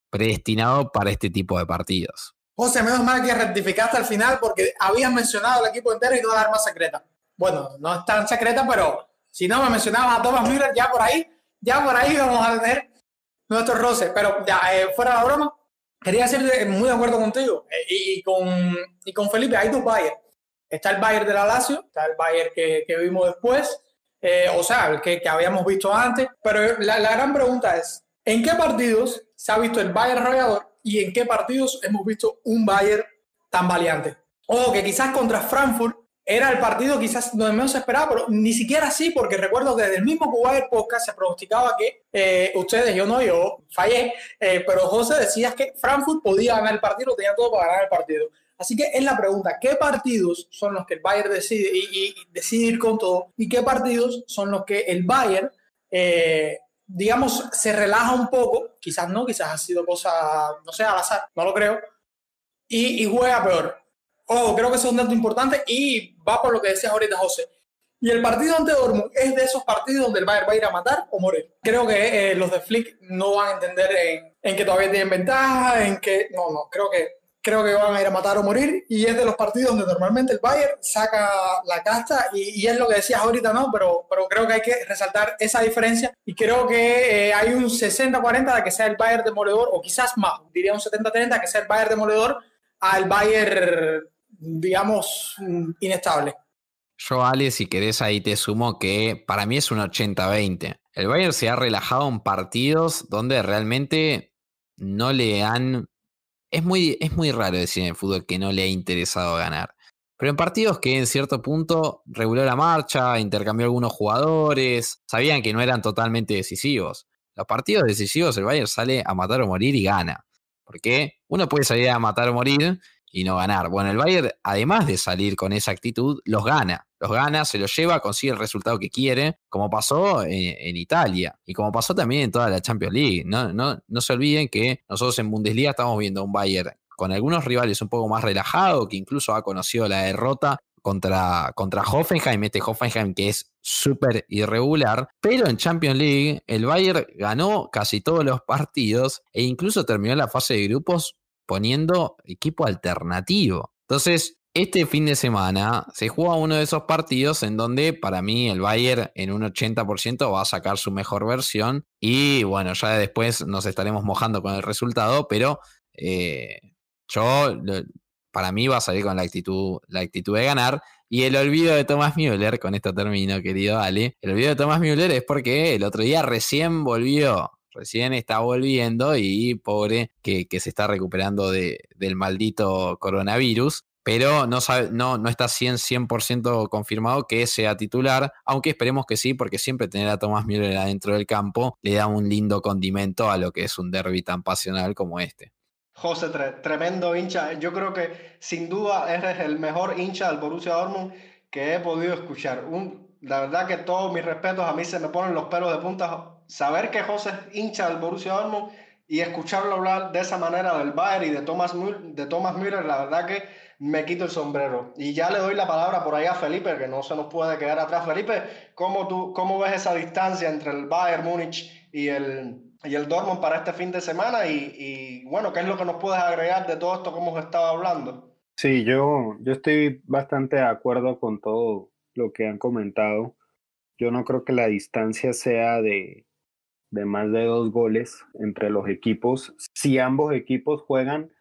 predestinado para este tipo de partidos. José, menos mal que rectificaste al final porque habías mencionado el equipo entero y no la arma secreta. Bueno, no es tan secreta, pero si no me mencionabas a Thomas Müller, ya por ahí, ya por ahí vamos a tener nuestro roce. Pero ya, eh, fuera de broma, quería decirte muy de acuerdo contigo eh, y, con, y con Felipe, hay dos Bayern. Está el Bayern de la Lazio, está el Bayern que, que vimos después, eh, o sea, el que, que, habíamos visto antes. Pero la, la gran pregunta es, ¿En qué partidos se ha visto el Bayern arrollador y en qué partidos hemos visto un Bayern tan valiente? O que quizás contra Frankfurt era el partido quizás donde menos se esperaba, pero ni siquiera así, porque recuerdo que desde el mismo Bayern Podcast se pronosticaba que eh, ustedes, yo no, yo fallé, eh, pero José decía que Frankfurt podía ganar el partido, tenía todo para ganar el partido. Así que es la pregunta, ¿qué partidos son los que el Bayern decide y, decide ir con todo? ¿Y qué partidos son los que el Bayern eh, digamos, se relaja un poco, quizás no, quizás ha sido cosa, no sé, al azar, no lo creo, y, juega peor. Ojo, creo que eso es un dato importante y va por lo que decías ahorita, José. Y el partido ante Dortmund es de esos partidos donde el Bayern va a ir a matar o morir. Creo que eh, los de Flick no van a entender en, en, que todavía tienen ventaja, en que... No, no, creo que creo que van a ir a matar o morir y es de los partidos donde normalmente el Bayern saca la casta y, es lo que decías ahorita, ¿no? Pero, pero creo que hay que resaltar esa diferencia y creo que eh, hay un 60-40 de que sea el Bayern demoledor o quizás más, diría un 70-30 que sea el Bayern demoledor al Bayern, digamos, inestable. Yo, Ale, si querés ahí te sumo que para mí es un 80-20. El Bayern se ha relajado en partidos donde realmente no le han es muy, es muy raro decir en el fútbol que no le ha interesado ganar. Pero en partidos que en cierto punto reguló la marcha, intercambió algunos jugadores, sabían que no eran totalmente decisivos. Los partidos decisivos el Bayern sale a matar o morir y gana. Porque uno puede salir a matar o morir y no ganar. Bueno, el Bayern, además de salir con esa actitud, los gana los gana, se los lleva, consigue el resultado que quiere, como pasó en, Italia y como pasó también en toda la Champions League. No, no, no se olviden que nosotros en Bundesliga estamos viendo un Bayern con algunos rivales un poco más relajado, que incluso ha conocido la derrota contra, contra Hoffenheim, este Hoffenheim que es súper irregular, pero en Champions League el Bayern ganó casi todos los partidos e incluso terminó la fase de grupos poniendo equipo alternativo. Entonces, este fin de semana se juega uno de esos partidos en donde para mí el Bayern en un 80% va a sacar su mejor versión y bueno, ya después nos estaremos mojando con el resultado, pero eh, yo para mí va a salir con la actitud, la actitud de ganar. Y el olvido de Thomas Müller, con esto termino, querido Ale, el olvido de Thomas Müller es porque el otro día recién volvió, recién está volviendo y pobre que, se está recuperando del maldito coronavirus pero no, no, no está 100%, 100 confirmado que sea titular, aunque esperemos que sí, porque siempre tener a Tomás Müller adentro del campo le da un lindo condimento a lo que es un derby tan pasional como este. José, tremendo hincha. Yo creo que sin duda eres el mejor hincha del Borussia Dortmund que he podido escuchar. Un, la verdad que todos mis respetos, a mí se me ponen los pelos de punta. Saber que José es hincha del Borussia Dortmund y escucharlo hablar de esa manera del Bayern y de Thomas, de Thomas Müller, la verdad que me quito el sombrero. Y ya le doy la palabra por ahí a Felipe, que no se nos puede quedar atrás. Felipe, ¿cómo, tú, cómo ves esa distancia entre el Bayern Múnich y el, y el Dortmund para este fin de semana? Y, y, bueno, ¿qué es lo que nos puedes agregar de todo esto como hemos estado hablando? Sí, yo, yo estoy bastante de acuerdo con todo lo que han comentado. Yo no creo que la distancia sea de, de más de dos goles entre los equipos. Si ambos equipos juegan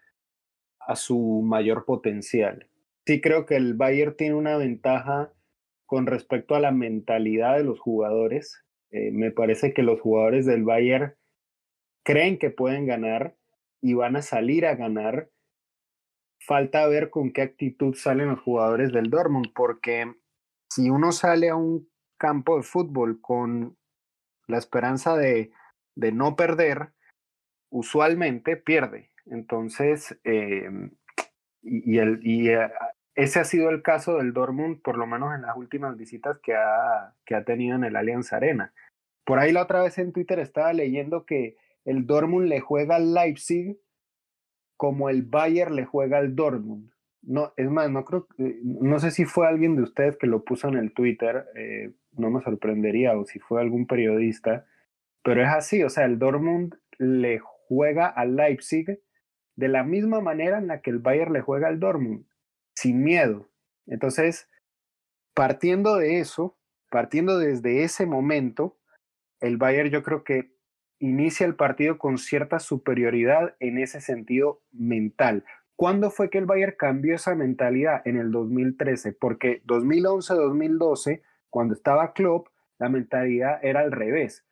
a su mayor potencial. Sí creo que el Bayern tiene una ventaja con respecto a la mentalidad de los jugadores. Eh, me parece que los jugadores del Bayern creen que pueden ganar y van a salir a ganar. Falta ver con qué actitud salen los jugadores del Dortmund, porque si uno sale a un campo de fútbol con la esperanza de, de no perder, usualmente pierde. Entonces, em, y, el, y eh, ese ha sido el caso del Dortmund, por lo menos en las últimas visitas que ha, que ha tenido en el Allianz Arena. Por ahí la otra vez en Twitter estaba leyendo que el Dortmund le juega al Leipzig como el Bayern le juega al Dortmund. No, es más, no creo, no sé si fue alguien de ustedes que lo puso en el Twitter, eh, no me sorprendería, o si fue algún periodista, pero es así, o sea, el Dortmund le juega al Leipzig de la misma manera en la que el Bayern le juega al Dortmund, sin miedo. Entonces, partiendo de eso, partiendo desde ese momento, el Bayern yo creo que inicia el partido con cierta superioridad en ese sentido mental. ¿Cuándo fue que el Bayern cambió esa mentalidad? En el 2013, porque 2011-2012, cuando estaba Klopp, la mentalidad era al revés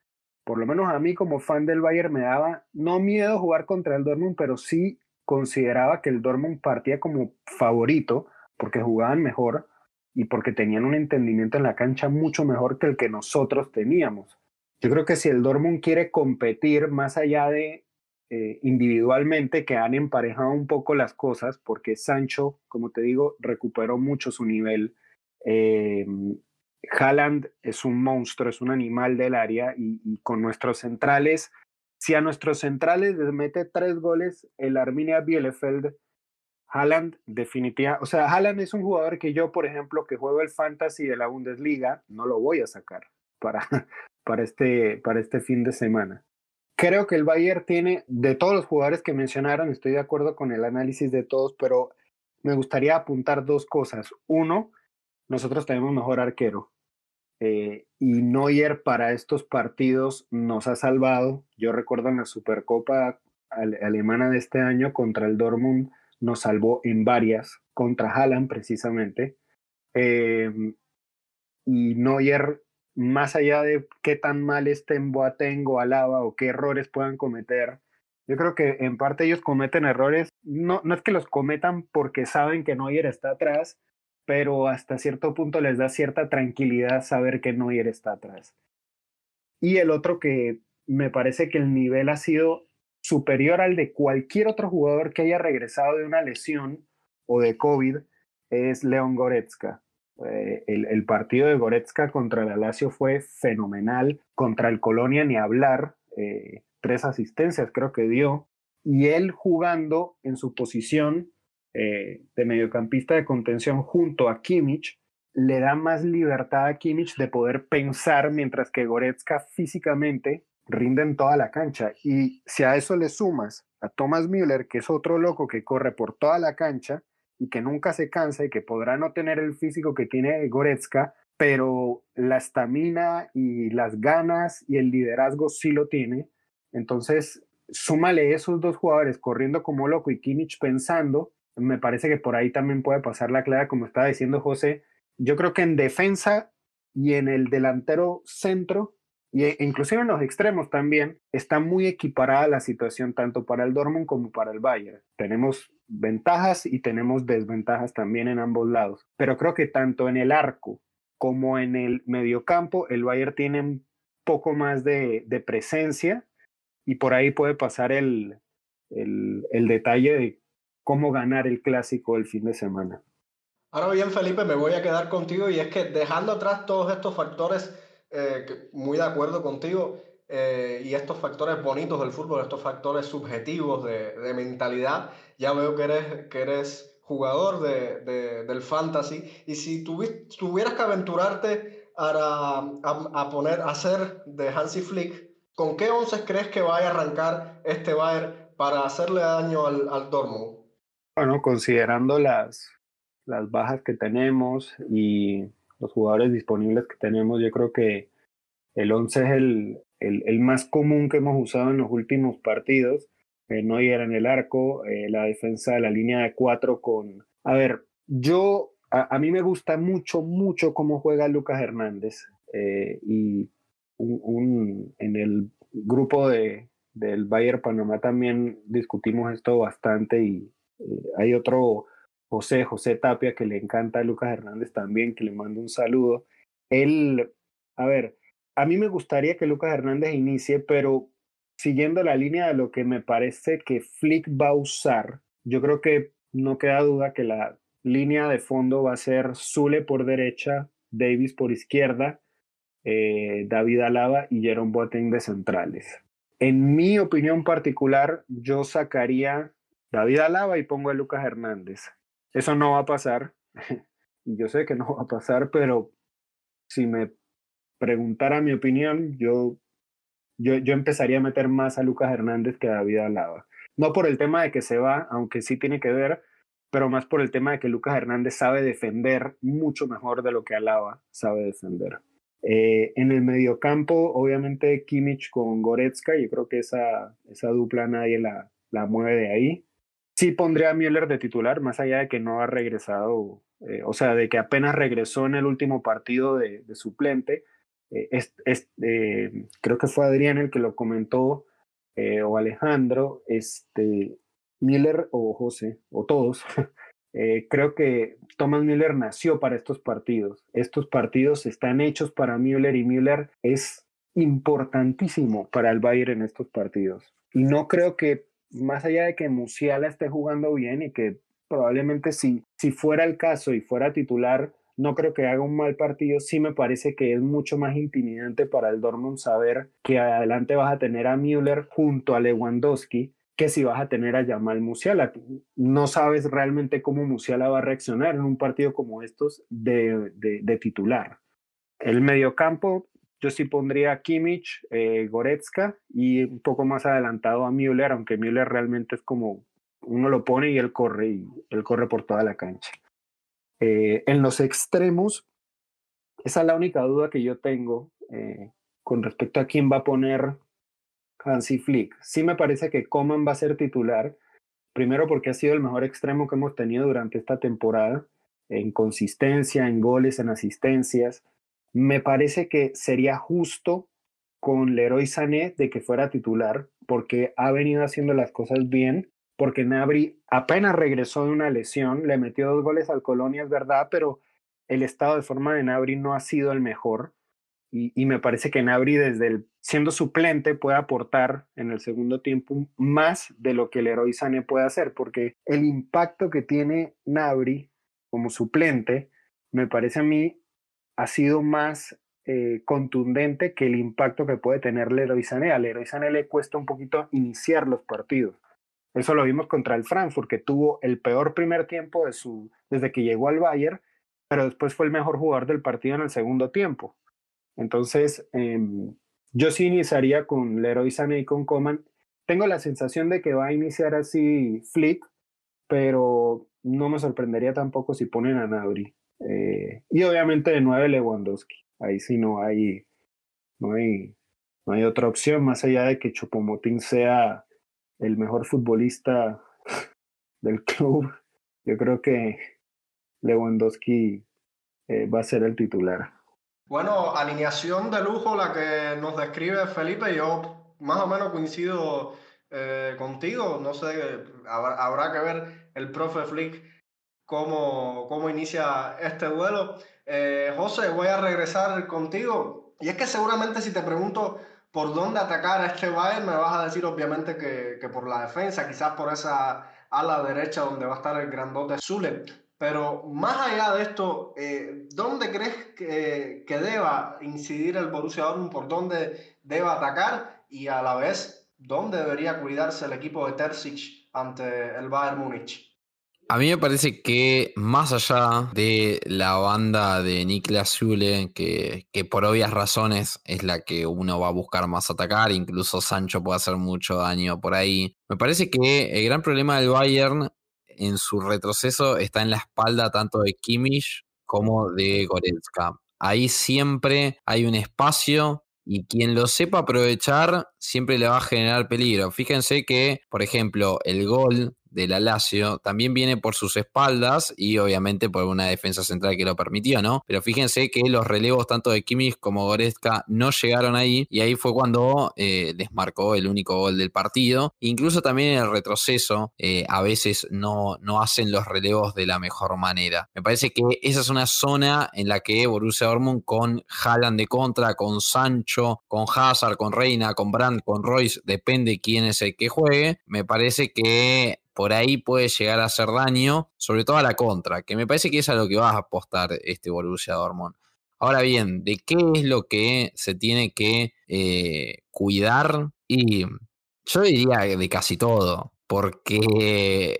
por lo menos a mí como fan del Bayern me daba no miedo jugar contra el Dortmund, pero sí consideraba que el Dortmund partía como favorito porque jugaban mejor y porque tenían un entendimiento en la cancha mucho mejor que el que nosotros teníamos. Yo creo que si el Dortmund quiere competir más allá de eh, individualmente, que han emparejado un poco las cosas, porque Sancho, como te digo, recuperó mucho su nivel. Eh, Haaland es un monstruo, es un animal del área y, con nuestros centrales, si a nuestros centrales les mete tres goles el Arminia Bielefeld, Haaland definitivamente, o sea, Haaland es un jugador que yo, por ejemplo, que juego el fantasy de la Bundesliga, no lo voy a sacar para, para, este, para este fin de semana. Creo que el Bayern tiene, de todos los jugadores que mencionaron, estoy de acuerdo con el análisis de todos, pero me gustaría apuntar dos cosas. Uno, nosotros tenemos mejor arquero. Eh, y Neuer para estos partidos nos ha salvado. Yo recuerdo en la Supercopa alemana de este año contra el Dortmund, nos salvó en varias, contra Haaland precisamente. Em, y Neuer, más allá de qué tan mal estén Boateng o Alaba o qué errores puedan cometer, yo creo que en parte ellos cometen errores, no, no es que los cometan porque saben que Neuer está atrás, pero hasta cierto punto les da cierta tranquilidad saber que Neuer está atrás. Y el otro que me parece que el nivel ha sido superior al de cualquier otro jugador que haya regresado de una lesión o de COVID es León Goretzka. Eh, el, partido de Goretzka contra el Lazio fue fenomenal, contra el Colonia ni hablar, eh, tres asistencias creo que dio, y él jugando en su posición eh, de mediocampista de contención junto a Kimmich, le da más libertad a Kimmich de poder pensar, mientras que Goretzka físicamente rinde en toda la cancha. Y si a eso le sumas a Thomas Müller, que es otro loco que corre por toda la cancha y que nunca se cansa y que podrá no tener el físico que tiene Goretzka, pero la estamina y las ganas y el liderazgo sí lo tiene. Entonces, súmale esos dos jugadores corriendo como loco y Kimmich pensando me parece que por ahí también puede pasar la clave, como estaba diciendo José. Yo creo que en defensa y en el delantero centro, e inclusive en los extremos también, está muy equiparada la situación tanto para el Dortmund como para el Bayern. Tenemos ventajas y tenemos desventajas también en ambos lados. Pero creo que tanto en el arco como en el mediocampo, el Bayern tiene un poco más de, presencia y por ahí puede pasar el, detalle de cómo ganar el clásico el fin de semana. Ahora bien, Felipe, me voy a quedar contigo y es que dejando atrás todos estos factores, eh, muy de acuerdo contigo, eh, y estos factores bonitos del fútbol, estos factores subjetivos de, de mentalidad, ya veo que eres, que eres jugador de, de, del fantasy. Y si tuvieras que aventurarte a, a, a, poner, a hacer de Hansi Flick, ¿con qué once crees que vaya a arrancar este Bayern para hacerle daño al, al Dortmund? Bueno, considerando las, las bajas que tenemos y los jugadores disponibles que tenemos, yo creo que el 11 es el, el, más común que hemos usado en los últimos partidos. Eh, era en el arco, eh, la defensa de la línea de cuatro con... A ver, yo, a, mí me gusta mucho, mucho cómo juega Lucas Hernández eh, y un, en el grupo de, del Bayern Panamá también discutimos esto bastante y eh, hay otro José, José Tapia, que le encanta a Lucas Hernández también, que le mando un saludo. Él, a ver, a mí me gustaría que Lucas Hernández inicie, pero siguiendo la línea de lo que me parece que Flick va a usar, yo creo que no queda duda que la línea de fondo va a ser Zule por derecha, Davis por izquierda, eh, David Alaba y Jerome Boateng de centrales. En mi opinión particular, yo sacaría David Alaba y pongo a Lucas Hernández. Eso no va a pasar. yo sé que no va a pasar, pero si me preguntara mi opinión, yo, yo, yo empezaría a meter más a Lucas Hernández que a David Alaba. No por el tema de que se va, aunque sí tiene que ver, pero más por el tema de que Lucas Hernández sabe defender mucho mejor de lo que Alaba sabe defender. Eh, en el mediocampo, obviamente Kimmich con Goretzka, yo creo que esa, esa dupla nadie la, la mueve de ahí sí pondría a Müller de titular, más allá de que no ha regresado, eh, o sea, de que apenas regresó en el último partido de, de suplente. Eh, es, eh, creo que fue Adrián el que lo comentó, eh, o Alejandro, este, Müller o José, o todos. creo que Thomas Müller nació para estos partidos. Estos partidos están hechos para Müller y Müller es importantísimo para el Bayern en estos partidos. Y no creo que más allá de que Musiala esté jugando bien y que probablemente si, si fuera el caso y fuera titular, no creo que haga un mal partido, sí me parece que es mucho más intimidante para el Dortmund saber que adelante vas a tener a Müller junto a Lewandowski que si vas a tener a Jamal Musiala. No sabes realmente cómo Musiala va a reaccionar en un partido como estos de, de, titular. El mediocampo, yo sí pondría a Kimmich, eh, Goretzka y un poco más adelantado a Müller, aunque Müller realmente es como uno lo pone y él corre y él corre por toda la cancha. Eh, en los extremos, esa es la única duda que yo tengo eh, con respecto a quién va a poner Hansi Flick. Sí me parece que Coman va a ser titular, primero porque ha sido el mejor extremo que hemos tenido durante esta temporada, en consistencia, en goles, en asistencias. Me parece que sería justo con Leroy Sané de que fuera titular, porque ha venido haciendo las cosas bien, porque Nabri apenas regresó de una lesión, le metió dos goles al Colonia, es verdad, pero el estado de forma de Nabri no ha sido el mejor. Y, me parece que Nabri, desde el siendo suplente, puede aportar en el segundo tiempo más de lo que el héroe Sané puede hacer, porque el impacto que tiene Nabri como suplente, me parece a mí ha sido más eh, contundente que el impacto que puede tener Leroy Sané. A Leroy Sané le cuesta un poquito iniciar los partidos. Eso lo vimos contra el Frankfurt, que tuvo el peor primer tiempo de su, desde que llegó al Bayern, pero después fue el mejor jugador del partido en el segundo tiempo. Entonces, eh, yo sí iniciaría con Leroy Sané y con Coman. Tengo la sensación de que va a iniciar así Flick, pero no me sorprendería tampoco si ponen a Nabri. Eh, y obviamente de nueve Lewandowski. Ahí sí no hay, no hay, no hay otra opción más allá de que Chupomotín sea el mejor futbolista del club. Yo creo que Lewandowski eh, va a ser el titular. Bueno, alineación de lujo la que nos describe Felipe. Yo más o menos coincido eh, contigo. No sé, habrá, que ver el profe Flick cómo, cómo inicia este duelo. Eh, José, voy a regresar contigo. Y es que seguramente si te pregunto por dónde atacar a este Bayern, me vas a decir obviamente que, que por la defensa, quizás por esa ala derecha donde va a estar el grandote Zule. Pero más allá de esto, eh, ¿dónde crees que, que, deba incidir el Borussia Dortmund? ¿Por dónde deba atacar? Y a la vez, ¿dónde debería cuidarse el equipo de Terzic ante el Bayern Múnich? A mí me parece que más allá de la banda de Niklas Zule, que, que, por obvias razones es la que uno va a buscar más atacar, incluso Sancho puede hacer mucho daño por ahí, me parece que el gran problema del Bayern en su retroceso está en la espalda tanto de Kimmich como de Goretzka. Ahí siempre hay un espacio y quien lo sepa aprovechar siempre le va a generar peligro. Fíjense que, por ejemplo, el gol de la Lazio también viene por sus espaldas y obviamente por una defensa central que lo permitió, ¿no? Pero fíjense que los relevos tanto de Kimmich como Goretzka no llegaron ahí y ahí fue cuando eh, les marcó el único gol del partido. Incluso también en el retroceso eh, a veces no, no hacen los relevos de la mejor manera. Me parece que esa es una zona en la que Borussia Dortmund con Haaland de contra, con Sancho, con Hazard, con Reina, con Brandt, con Royce, depende quién es el que juegue, me parece que por ahí puede llegar a hacer daño, sobre todo a la contra, que me parece que es a lo que va a apostar este Borussia Dortmund. Ahora bien, ¿de qué es lo que se tiene que eh, cuidar? Y yo diría de casi todo, porque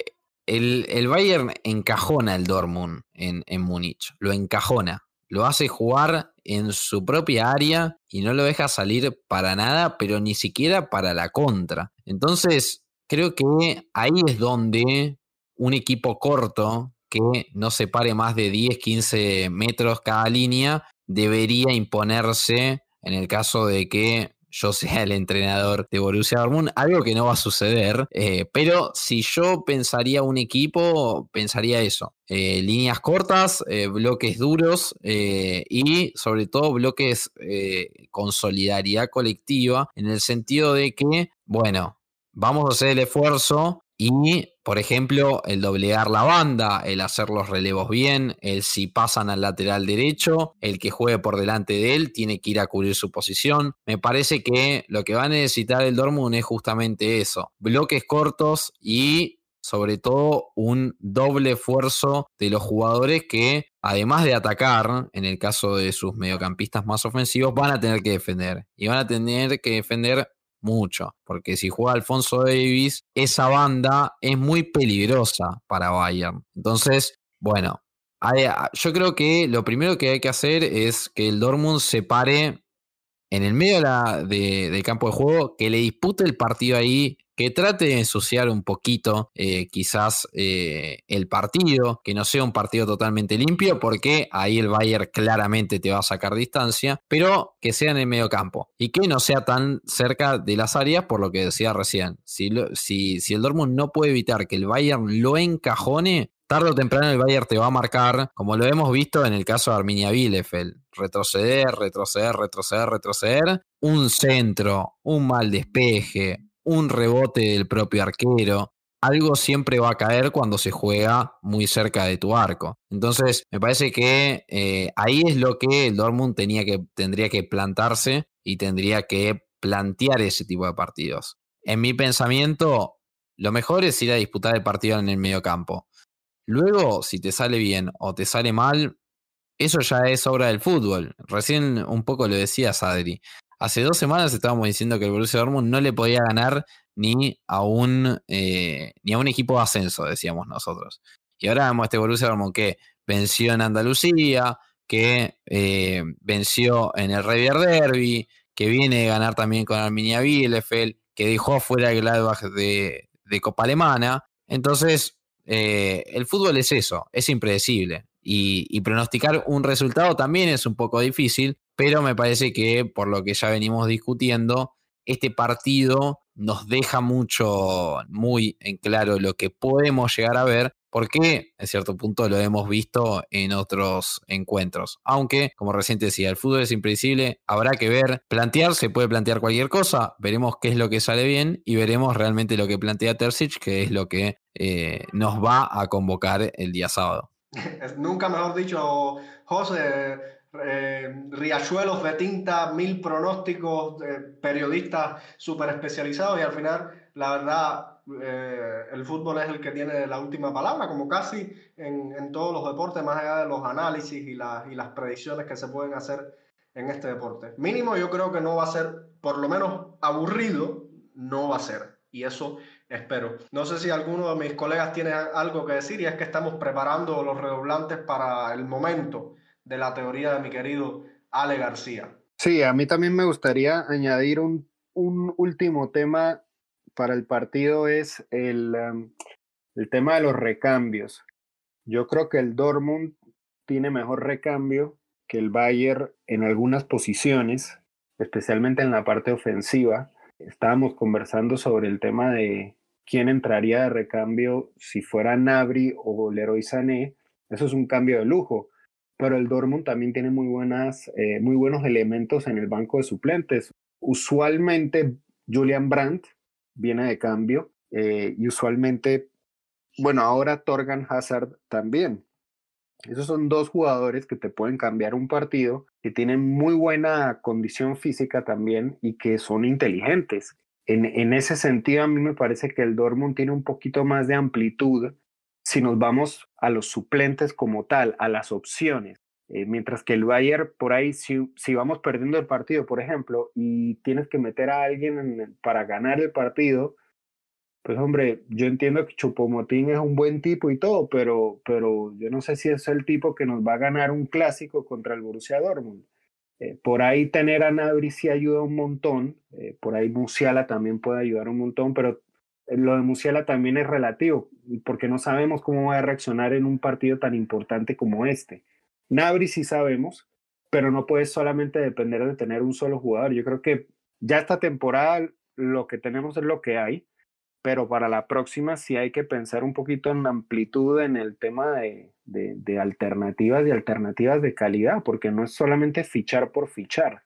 el, Bayern encajona el Dortmund en, en Múnich, lo encajona, lo hace jugar en su propia área y no lo deja salir para nada, pero ni siquiera para la contra. Entonces, creo que ahí es donde un equipo corto que no separe más de 10, 15 metros cada línea debería imponerse en el caso de que yo sea el entrenador de Borussia Dortmund, algo que no va a suceder, eh, pero si yo pensaría un equipo, pensaría eso, eh, líneas cortas, eh, bloques duros y sobre todo bloques con solidaridad colectiva, en el sentido de que, bueno, vamos a hacer el esfuerzo y, por ejemplo, el doblegar la banda, el hacer los relevos bien, el si pasan al lateral derecho, el que juegue por delante de él tiene que ir a cubrir su posición. Me parece que lo que va a necesitar el Dortmund es justamente eso, bloques cortos y sobre todo un doble esfuerzo de los jugadores que, además de atacar, en el caso de sus mediocampistas más ofensivos, van a tener que defender. Y van a tener que defender mucho, porque si juega Alfonso Davis, esa banda es muy peligrosa para Bayern. Entonces, bueno, ah, yo creo que lo primero que hay que hacer es que el Dortmund se pare en el medio de del campo de juego, que le dispute el partido ahí que trate de ensuciar un poquito eh, quizás eh, el partido, que no sea un partido totalmente limpio, porque ahí el Bayern claramente te va a sacar distancia, pero que sea en el medio campo y que no sea tan cerca de las áreas, por lo que decía recién. Si, si, si el Dortmund no puede evitar que el Bayern lo encajone, tarde o temprano el Bayern te va a marcar, como lo hemos visto en el caso de Arminia Bielefeld. Retroceder, retroceder, retroceder, retroceder. Un centro, un mal despeje, un rebote del propio arquero. Algo siempre va a caer cuando se juega muy cerca de tu arco. Entonces, me parece que eh, ahí es lo que el Dortmund tenía que, tendría que plantarse y tendría que plantear ese tipo de partidos. En mi pensamiento, lo mejor es ir a disputar el partido en el medio campo. Luego, si te sale bien o te sale mal, eso ya es obra del fútbol. Recién un poco lo decía Sadri. Hace dos semanas estábamos diciendo que el Borussia Dortmund no le podía ganar ni a un, eh, ni a un equipo de ascenso, decíamos nosotros. Y ahora vemos a este Borussia Dortmund que venció en Andalucía, que eh, venció en el Revier Derby, que viene de ganar también con Arminia Bielefeld, que dejó fuera el Gladbach de, de Copa Alemana. Entonces, eh, el fútbol es eso, es impredecible. Y, pronosticar un resultado también es un poco difícil, pero me parece que por lo que ya venimos discutiendo, este partido nos deja mucho, muy en claro lo que podemos llegar a ver, porque en cierto punto lo hemos visto en otros encuentros. Aunque, como recién decía, el fútbol es impredecible, habrá que ver, plantear, se puede plantear cualquier cosa, veremos qué es lo que sale bien y veremos realmente lo que plantea Terzic, que es lo que eh, nos va a convocar el día sábado. Nunca mejor dicho, José, eh, riachuelos de tinta, mil pronósticos, eh, periodistas súper especializados y al final, la verdad, eh, el fútbol es el que tiene la última palabra, como casi en, todos los deportes, más allá de los análisis y las predicciones que se pueden hacer en este deporte. Mínimo yo creo que no va a ser, por lo menos aburrido, no va a ser. Y eso espero. No sé si alguno de mis colegas tiene algo que decir y es que estamos preparando los redoblantes para el momento de la teoría de mi querido Ale García. Sí, a mí también me gustaría añadir un, un último tema para el partido es el, um, el tema de los recambios. Yo creo que el Dortmund tiene mejor recambio que el Bayern en algunas posiciones, especialmente en la parte ofensiva. Estábamos conversando sobre el tema de quién entraría de recambio si fuera Nabri o Leroy Sané. Eso es un cambio de lujo. Pero el Dortmund también tiene muy, buenas, eh, muy buenos elementos en el banco de suplentes. Usualmente Julian Brandt viene de cambio eh, y usualmente, bueno, ahora Torgan Hazard también. Esos son dos jugadores que te pueden cambiar un partido, que tienen muy buena condición física también y que son inteligentes. En, en ese sentido, a mí me parece que el Dortmund tiene un poquito más de amplitud si nos vamos a los suplentes como tal, a las opciones. Eh, mientras que el Bayern, por ahí, si, si, vamos perdiendo el partido, por ejemplo, y tienes que meter a alguien para ganar el partido, pues hombre, yo entiendo que Chupomotín es un buen tipo y todo, pero, pero yo no sé si es el tipo que nos va a ganar un clásico contra el Borussia Dortmund. Eh, por ahí tener a Nabri sí ayuda un montón, eh, por ahí Musiala también puede ayudar un montón, pero lo de Musiala también es relativo, porque no sabemos cómo va a reaccionar en un partido tan importante como este. Nabri sí sabemos, pero no puedes solamente depender de tener un solo jugador. Yo creo que ya esta temporada lo que tenemos es lo que hay, pero para la próxima sí hay que pensar un poquito en amplitud en el tema de, de, alternativas y alternativas de calidad, porque no es solamente fichar por fichar.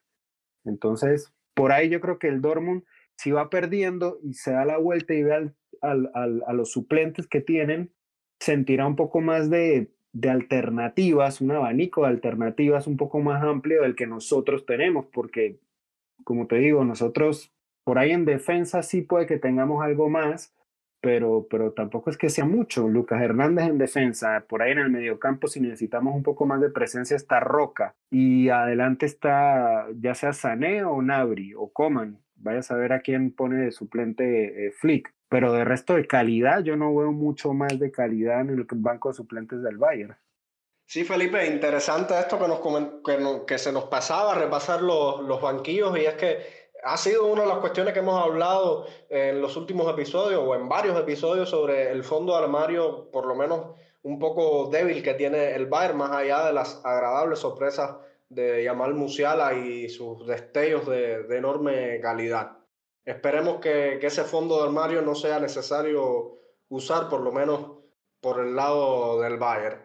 Entonces, por ahí yo creo que el Dortmund, si va perdiendo y se da la vuelta y ve al, al, a los suplentes que tienen, sentirá un poco más de, de alternativas, un abanico de alternativas un poco más amplio del que nosotros tenemos, porque, como te digo, nosotros por ahí en defensa sí puede que tengamos algo más, pero, pero tampoco es que sea mucho. Lucas Hernández en defensa, por ahí en el mediocampo, si necesitamos un poco más de presencia, está Roca, y adelante está ya sea Sané o Nabri o Coman. Vaya a saber a quién pone de suplente eh, Flick pero de resto de calidad, yo no veo mucho más de calidad en el banco de suplentes del Bayern. Sí, Felipe, interesante esto que, nos, que, se nos pasaba, repasar los, los banquillos, y es que ha sido una de las cuestiones que hemos hablado en los últimos episodios o en varios episodios sobre el fondo armario, por lo menos un poco débil que tiene el Bayern, más allá de las agradables sorpresas de Yamal Musiala y sus destellos de, enorme calidad. Esperemos que, ese fondo de armario no sea necesario usar, por lo menos por el lado del Bayern.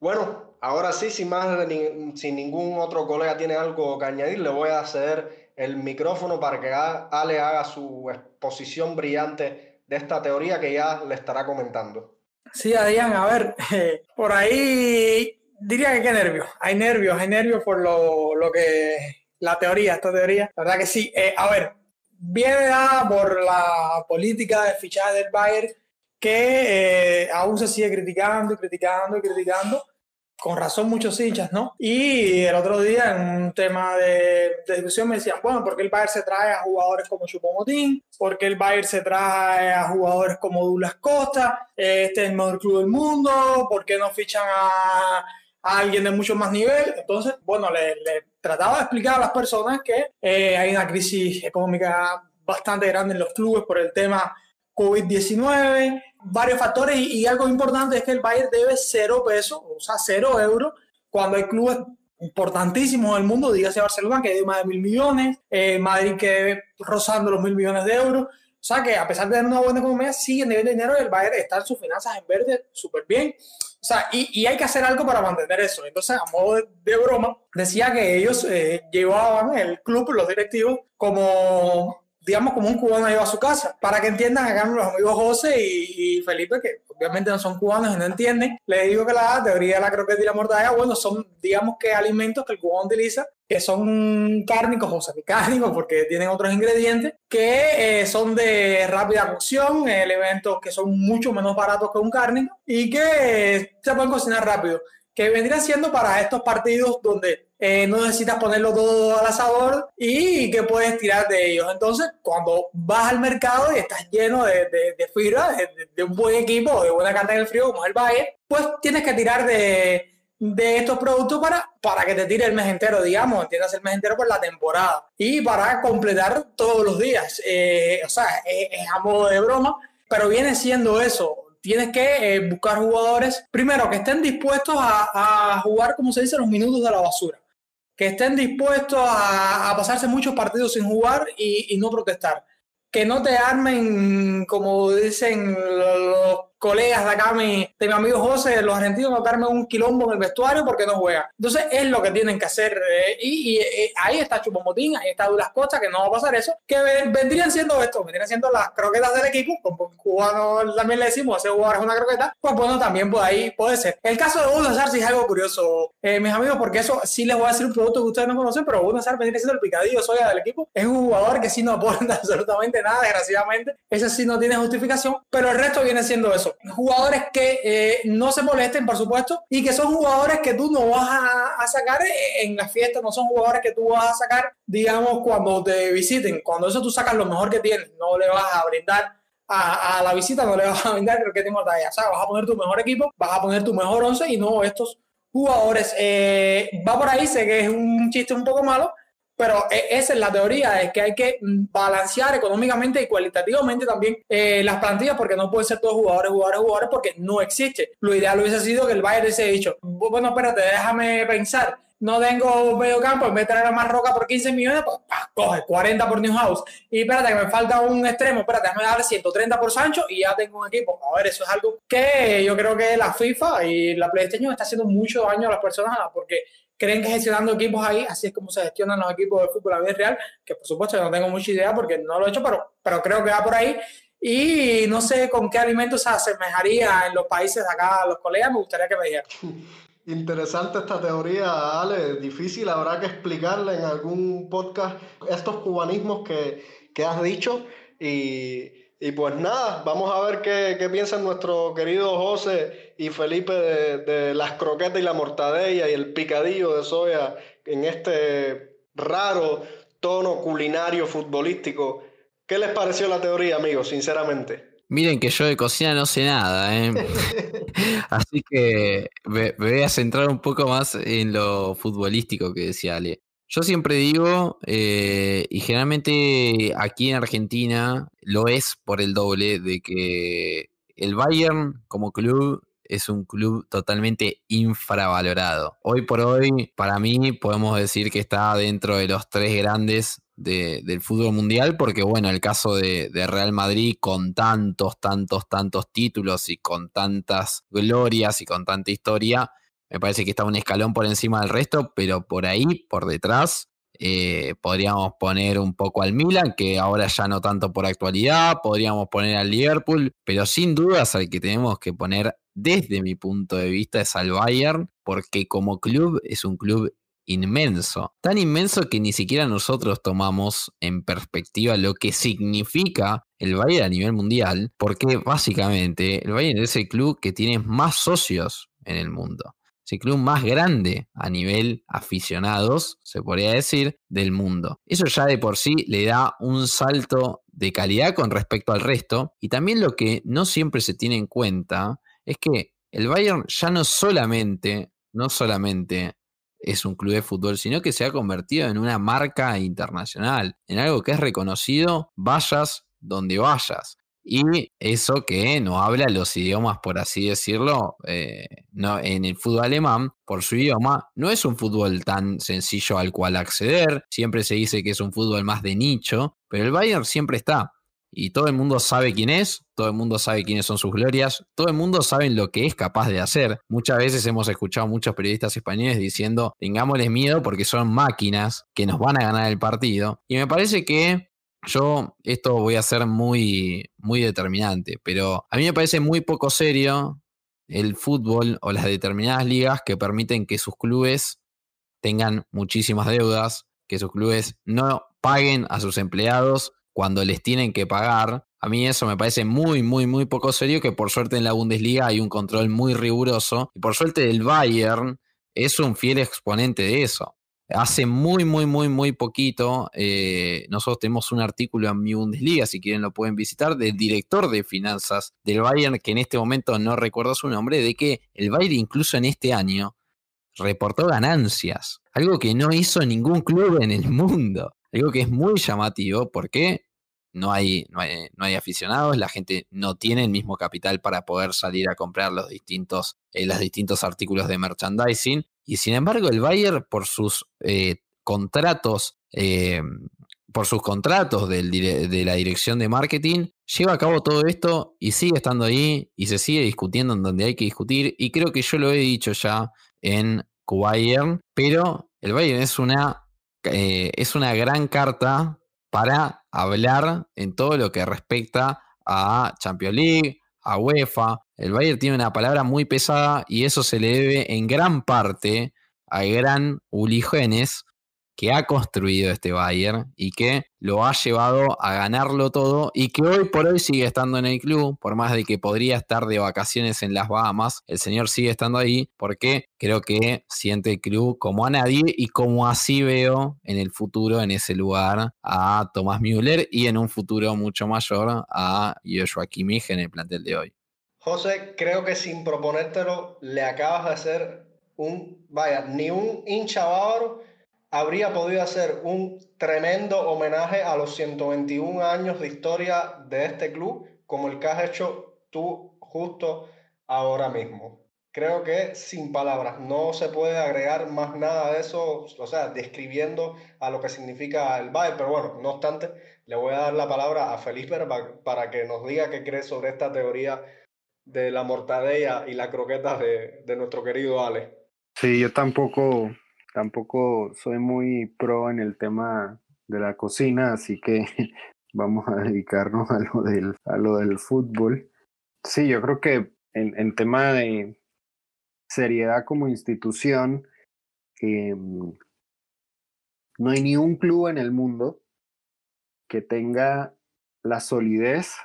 Bueno, ahora sí, sin más, sin ningún otro colega tiene algo que añadir, le voy a ceder el micrófono para que Ale haga su exposición brillante de esta teoría que ya le estará comentando. Sí, Adrián, a ver, por ahí diría que qué nervios. Hay nervios, hay nervios por lo, lo que la teoría, esta teoría. La verdad que sí. Eh, a ver, viene dada por la política de fichaje del Bayern que eh, aún se sigue criticando y criticando y criticando, con razón muchos hinchas, ¿no? Y el otro día en un tema de, discusión me decían, bueno, ¿por qué el Bayern se trae a jugadores como Chupomotín? ¿Por qué el Bayern se trae a jugadores como Douglas Costa? Este es el mejor club del mundo, ¿por qué no fichan a a alguien de mucho más nivel. Entonces, bueno, le, trataba de explicar a las personas que eh, hay una crisis económica bastante grande en los clubes por el tema COVID-19, varios factores y, algo importante es que el Bayern debe cero pesos, o sea, cero euros, cuando hay clubes importantísimos del mundo, dígase Barcelona que debe más de mil millones, eh, Madrid que debe rozando los mil millones de euros. O sea que a pesar de tener una buena economía, siguen debiendo dinero y el Bayern está en sus finanzas en verde súper bien. O sea, y, y, hay que hacer algo para mantener eso. Entonces, a modo de, broma, decía que ellos eh, llevaban el club, los directivos, como digamos, como un cubano lleva a su casa. Para que entiendan acá los amigos José y, Felipe, que obviamente no son cubanos y no entienden, les digo que la teoría de la croqueta y la mortadela, bueno, son, digamos que alimentos que el cubano utiliza, que son cárnicos o semicárnicos, porque tienen otros ingredientes, que eh, son de rápida cocción, elementos que son mucho menos baratos que un cárnico y que se pueden cocinar rápido que vendrían siendo para estos partidos donde eh, no necesitas ponerlo todo al asador y que puedes tirar de ellos. Entonces, cuando vas al mercado y estás lleno de, de, fibra, de, un buen equipo, de buena carne en el frío, como es el Valle, pues tienes que tirar de, de estos productos para, para que te tire el mes entero, digamos, entiendas el mes entero por la temporada y para completar todos los días. Eh, o sea, es, es a modo de broma, pero viene siendo eso tienes que eh, buscar jugadores, primero, que estén dispuestos a, jugar, como se dice, los minutos de la basura. Que estén dispuestos a, pasarse muchos partidos sin jugar y, y, no protestar. Que no te armen, como dicen los colegas de acá, mi, de mi amigo José, los argentinos, no un quilombo en el vestuario porque no juega. Entonces es lo que tienen que hacer. Eh, y, eh, ahí está Chupomotín, ahí está Duras Costas, que no va a pasar eso, que vendrían siendo esto, vendrían siendo las croquetas del equipo, como cubano también le decimos, hacer jugar es una croqueta, pues bueno, también por ahí puede ser. El caso de Uno Sar sí es algo curioso, eh, mis amigos, porque eso sí les voy a decir un producto que ustedes no conocen, pero Uno Sar vendría siendo el picadillo soya del equipo. Es un jugador que sí no aporta absolutamente nada, desgraciadamente. Ese sí no tiene justificación, pero el resto viene siendo eso jugadores que eh, no se molesten, por supuesto, y que son jugadores que tú no vas a, sacar en la fiesta, no son jugadores que tú vas a sacar, digamos, cuando te visiten. Cuando eso tú sacas lo mejor que tienes, no le vas a brindar a, la visita, no le vas a brindar que tengo talla. O sea, vas a poner tu mejor equipo, vas a poner tu mejor once y no estos jugadores. Eh, va por ahí, sé que es un chiste un poco malo, pero e, esa es la teoría, es que hay que mm, balancear económicamente y cualitativamente también eh, las plantillas, porque no pueden ser todos jugadores, jugadores, jugadores, porque no existe. Lo ideal hubiese sido que el Bayern hubiese dicho, bueno, espérate, déjame pensar, no tengo medio campo, en vez de traer a más roca por 15 millones, pues coge 40 por Newhouse. Y espérate, que me falta un extremo, espérate, déjame darle 130 por Sancho y ya tengo un equipo. A ver, eso es algo que yo creo que la FIFA y la PlayStation está haciendo mucho daño a las personas porque creen que gestionando equipos ahí, así es como se gestionan los equipos de fútbol a vida real, que por supuesto no tengo mucha idea porque no lo he hecho, pero, pero creo que va por ahí. Y no sé con qué alimentos se asemejaría en los países de acá los colegas, me gustaría que me dijeran. Interesante esta teoría, Ale. Difícil, habrá que explicarle en algún podcast estos cubanismos que, que has dicho. Y, y pues nada, vamos a ver qué, qué piensan nuestro querido José y Felipe de, las croquetas y la mortadella y el picadillo de soya en este raro tono culinario futbolístico. ¿Qué les pareció la teoría, amigos, sinceramente? Miren que yo de cocina no sé nada, ¿eh? así que me, voy a centrar un poco más en lo futbolístico que decía Ale. Yo siempre digo, eh, y generalmente aquí en Argentina lo es por el doble, de que el Bayern como club es un club totalmente infravalorado. Hoy por hoy, para mí, podemos decir que está dentro de los tres grandes del fútbol mundial, porque bueno, el caso de, de, Real Madrid con tantos, tantos, tantos títulos y con tantas glorias y con tanta historia, me parece que está un escalón por encima del resto, pero por ahí, por detrás, eh, podríamos poner un poco al Milan, que ahora ya no tanto por actualidad, podríamos poner al Liverpool, pero sin dudas al que tenemos que poner desde mi punto de vista es al Bayern, porque como club es un club inmenso, tan inmenso que ni siquiera nosotros tomamos en perspectiva lo que significa el Bayern a nivel mundial, porque básicamente el Bayern es el club que tiene más socios en el mundo es el club más grande a nivel aficionados, se podría decir, del mundo. Eso ya de por sí le da un salto de calidad con respecto al resto. Y también lo que no siempre se tiene en cuenta es que el Bayern ya no solamente, no solamente es un club de fútbol, sino que se ha convertido en una marca internacional, en algo que es reconocido, vayas donde vayas. Y eso que no habla los idiomas, por así decirlo, eh, no, en el fútbol alemán, por su idioma, no es un fútbol tan sencillo al cual acceder. Siempre se dice que es un fútbol más de nicho, pero el Bayern siempre está. Y todo el mundo sabe quién es, todo el mundo sabe quiénes son sus glorias, todo el mundo sabe lo que es capaz de hacer. Muchas veces hemos escuchado a muchos periodistas españoles diciendo, tengámosles miedo porque son máquinas que nos van a ganar el partido. Y me parece que yo esto voy a ser muy, muy determinante, pero a mí me parece muy poco serio el fútbol o las determinadas ligas que permiten que sus clubes tengan muchísimas deudas, que sus clubes no paguen a sus empleados cuando les tienen que pagar. A mí eso me parece muy, muy, muy poco serio, que por suerte en la Bundesliga hay un control muy riguroso. Y por suerte el Bayern es un fiel exponente de eso. Hace muy, muy, muy, muy poquito, eh, nosotros tenemos un artículo en mi Bundesliga, si quieren lo pueden visitar, del director de finanzas del Bayern, que en este momento no recuerdo su nombre, de que el Bayern incluso en este año reportó ganancias, algo que no hizo ningún club en el mundo, algo que es muy llamativo porque no hay, no hay, aficionados, la gente no tiene el mismo capital para poder salir a comprar los distintos, eh, distintos artículos de merchandising. Y sin embargo, el Bayer, por sus eh, contratos, eh, por sus contratos de la dirección de marketing, lleva a cabo todo esto y sigue estando ahí y se sigue discutiendo en donde hay que discutir. Y creo que yo lo he dicho ya en Bayern, pero el Bayern es una, es una gran carta para hablar en todo lo que respecta a Champions League, a UEFA. El Bayern tiene una palabra muy pesada y eso se le debe en gran parte al gran Uli Genes, que ha construido este Bayern y que lo ha llevado a ganarlo todo y que hoy por hoy sigue estando en el club, por más de que podría estar de vacaciones en las Bahamas, el señor sigue estando ahí porque creo que siente el club como a nadie y como así veo en el futuro en ese lugar a Tomás Müller y en un futuro mucho mayor a Joshua Kimmich en el plantel de hoy. José, creo que sin proponértelo le acabas de hacer un, vaya, ni un hincha bávaro habría podido hacer un tremendo homenaje a los 121 años de historia de este club, como el que has hecho tú justo ahora mismo. Creo que sin palabras, no se puede agregar más nada de eso, o sea, describiendo a lo que significa el Bayern, pero bueno, no obstante, le voy a dar la palabra a Felipe para que nos diga qué cree sobre esta teoría de la mortadella y la croqueta de, de nuestro querido Ale. Sí, yo tampoco tampoco soy muy pro en el tema de la cocina, así que vamos a dedicarnos a lo del, a lo del fútbol. Sí, yo creo que en, en tema de seriedad como institución, em, no hay ni un club en el mundo que tenga la solidez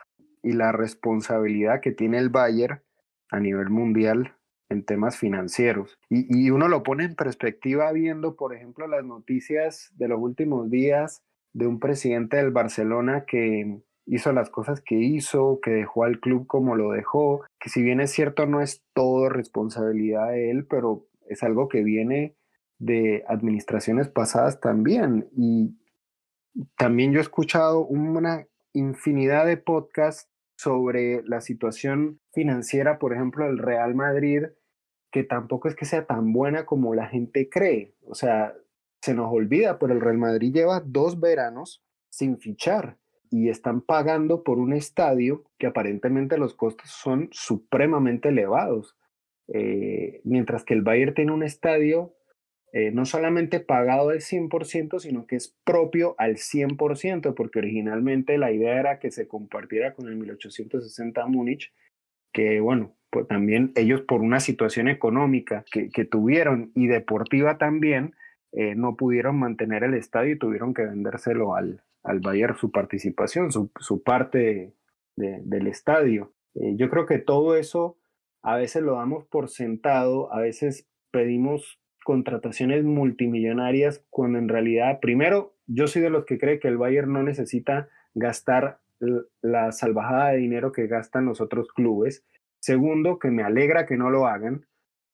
y la responsabilidad que tiene el Bayern a nivel mundial en temas financieros. Y, uno lo pone en perspectiva viendo, por ejemplo, las noticias de los últimos días de un presidente del Barcelona que hizo las cosas que hizo, que dejó al club como lo dejó, que si bien es cierto no es todo responsabilidad de él, pero es algo que viene de administraciones pasadas también. Y también yo he escuchado una infinidad de podcasts sobre la situación financiera, por ejemplo, del Real Madrid, que tampoco es que sea tan buena como la gente cree. O sea, se nos olvida, pero el Real Madrid lleva dos veranos sin fichar y están pagando por un estadio que aparentemente los costos son supremamente elevados. Eh, mientras que el Bayern tiene un estadio eh, no solamente pagado al 100%, sino que es propio al 100%, porque originalmente la idea era que se compartiera con el 1860 Múnich, que bueno, pues también ellos por una situación económica que, que tuvieron y deportiva también, eh, no pudieron mantener el estadio y tuvieron que vendérselo al, al Bayern su participación, su, su parte del estadio. Eh, yo creo que todo eso a veces lo damos por sentado, a veces pedimos contrataciones multimillonarias cuando en realidad, primero, yo soy de los que cree que el Bayern no necesita gastar la salvajada de dinero que gastan los otros clubes. Segundo, que me alegra que no lo hagan,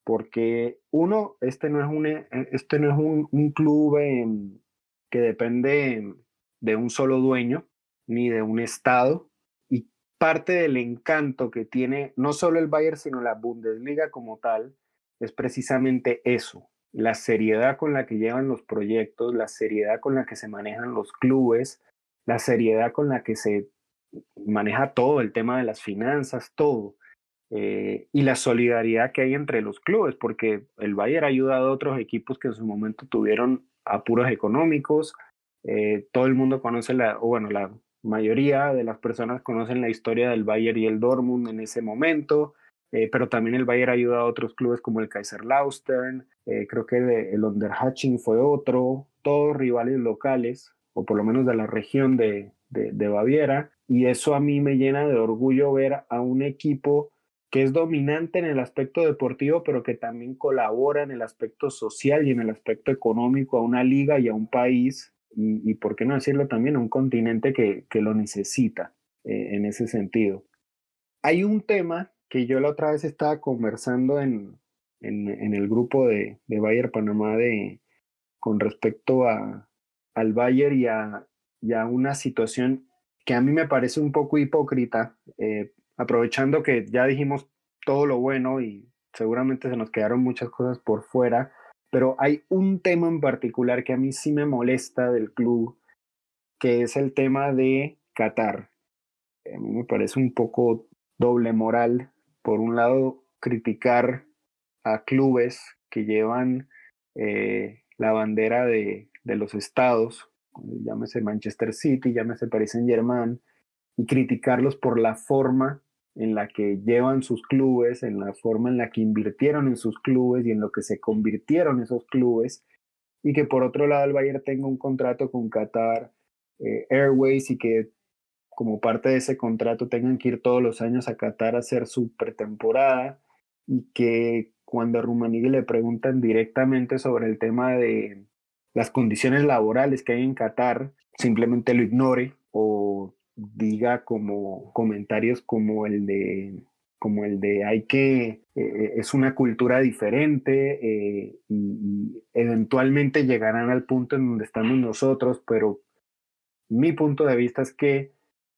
porque uno, este no es un, eh, este no es un, club em, que depende de un solo dueño, ni de un estado, y parte del encanto que tiene no solo el Bayern, sino la Bundesliga como tal, es precisamente eso, la seriedad con la que llevan los proyectos, la seriedad con la que se manejan los clubes, la seriedad con la que se maneja todo, el tema de las finanzas, todo. Eh, y la solidaridad que hay entre los clubes, porque el Bayern ha ayudado a otros equipos que en su momento tuvieron apuros económicos. Eh, todo el mundo conoce la, o bueno, la mayoría de las personas conocen la historia del Bayern y el Dortmund en ese momento, eh, pero también el Bayern ha ayudado a otros clubes como el Kaiserslautern, creo que el Underhaching fue otro, todos rivales locales, o por lo menos de la región de, de Baviera, y eso a mí me llena de orgullo ver a un equipo que es dominante en el aspecto deportivo, pero que también colabora en el aspecto social y en el aspecto económico a una liga y a un país, y, por qué no decirlo también, a un continente que, lo necesita eh, en ese sentido. Hay un tema que yo la otra vez estaba conversando en, en, el grupo de, de Bayer Panamá de, con respecto a, al Bayer y a, y una situación que a mí me parece un poco hipócrita, eh, aprovechando que ya dijimos todo lo bueno y seguramente se nos quedaron muchas cosas por fuera, pero hay un tema en particular que a mí sí me molesta del club, que es el tema de Qatar. A mí me parece un poco doble moral, por un lado, criticar a clubes que llevan eh, la bandera de, de los estados, llámese Manchester City, llámese Paris Saint Germain, y criticarlos por la forma en la que llevan sus clubes, en la forma en la que invirtieron en sus clubes y en lo que se convirtieron esos clubes, y que por otro lado el Bayern tenga un contrato con Qatar eh, Airways y que como parte de ese contrato tengan que ir todos los años a Qatar a hacer su pretemporada y que cuando a Rumanigui le preguntan directamente sobre el tema de las condiciones laborales que hay en Qatar, simplemente lo ignore o diga como comentarios como el de como el de hay que eh, es una cultura diferente eh, y, eventualmente llegarán al punto en donde estamos nosotros, pero mi punto de vista es que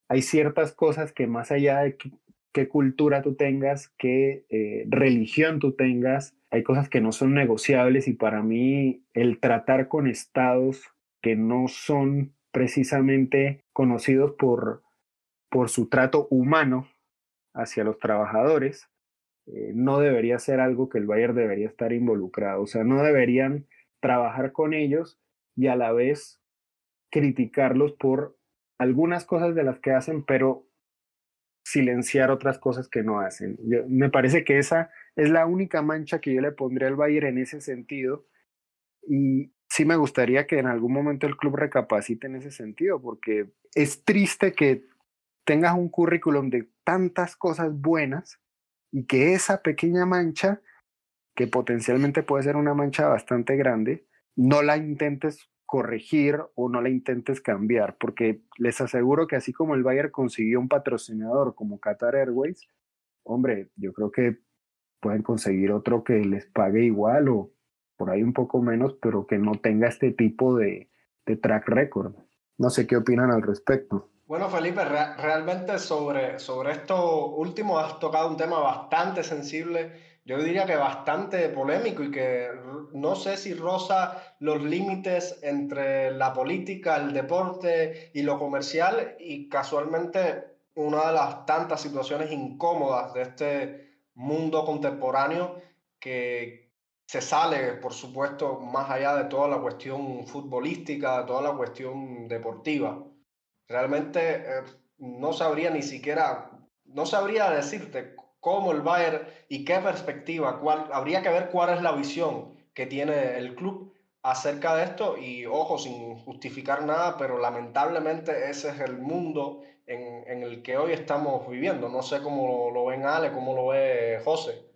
hay ciertas cosas que más allá de qué cultura tú tengas, qué eh, religión tú tengas, hay cosas que no son negociables y para mí el tratar con estados que no son precisamente conocidos por, por su trato humano hacia los trabajadores, eh, no debería ser algo que el Bayern debería estar involucrado. O sea, no deberían trabajar con ellos y a la vez criticarlos por algunas cosas de las que hacen, pero silenciar otras cosas que no hacen. me parece que esa es la única mancha que yo le pondría al Bayern en ese sentido. Y sí me gustaría que en algún momento el club recapacite en ese sentido, porque es triste que tengas un currículum de tantas cosas buenas y que esa pequeña mancha, que potencialmente puede ser una mancha bastante grande, no la intentes corregir o no la intentes cambiar, porque les aseguro que así como el Bayern consiguió un patrocinador como Qatar Airways, hombre, yo creo que pueden conseguir otro que les pague igual o por ahí un poco menos, pero que no tenga este tipo de, track record. No sé qué opinan al respecto. Bueno, Felipe, realmente sobre, sobre esto último has tocado un tema bastante sensible, yo diría que bastante polémico y que no sé si roza los límites entre la política, el deporte y lo comercial y casualmente una de las tantas situaciones incómodas de este mundo contemporáneo que, se sale, por supuesto, más allá de toda la cuestión futbolística, de toda la cuestión deportiva. Realmente eh, no sabría ni siquiera, no sabría decirte cómo el Bayern y qué perspectiva, cuál, habría que ver cuál es la visión que tiene el club acerca de esto y ojo, sin justificar nada, pero lamentablemente ese es el mundo en, en el que hoy estamos viviendo. No sé cómo lo, lo ven Ale, cómo lo ve José.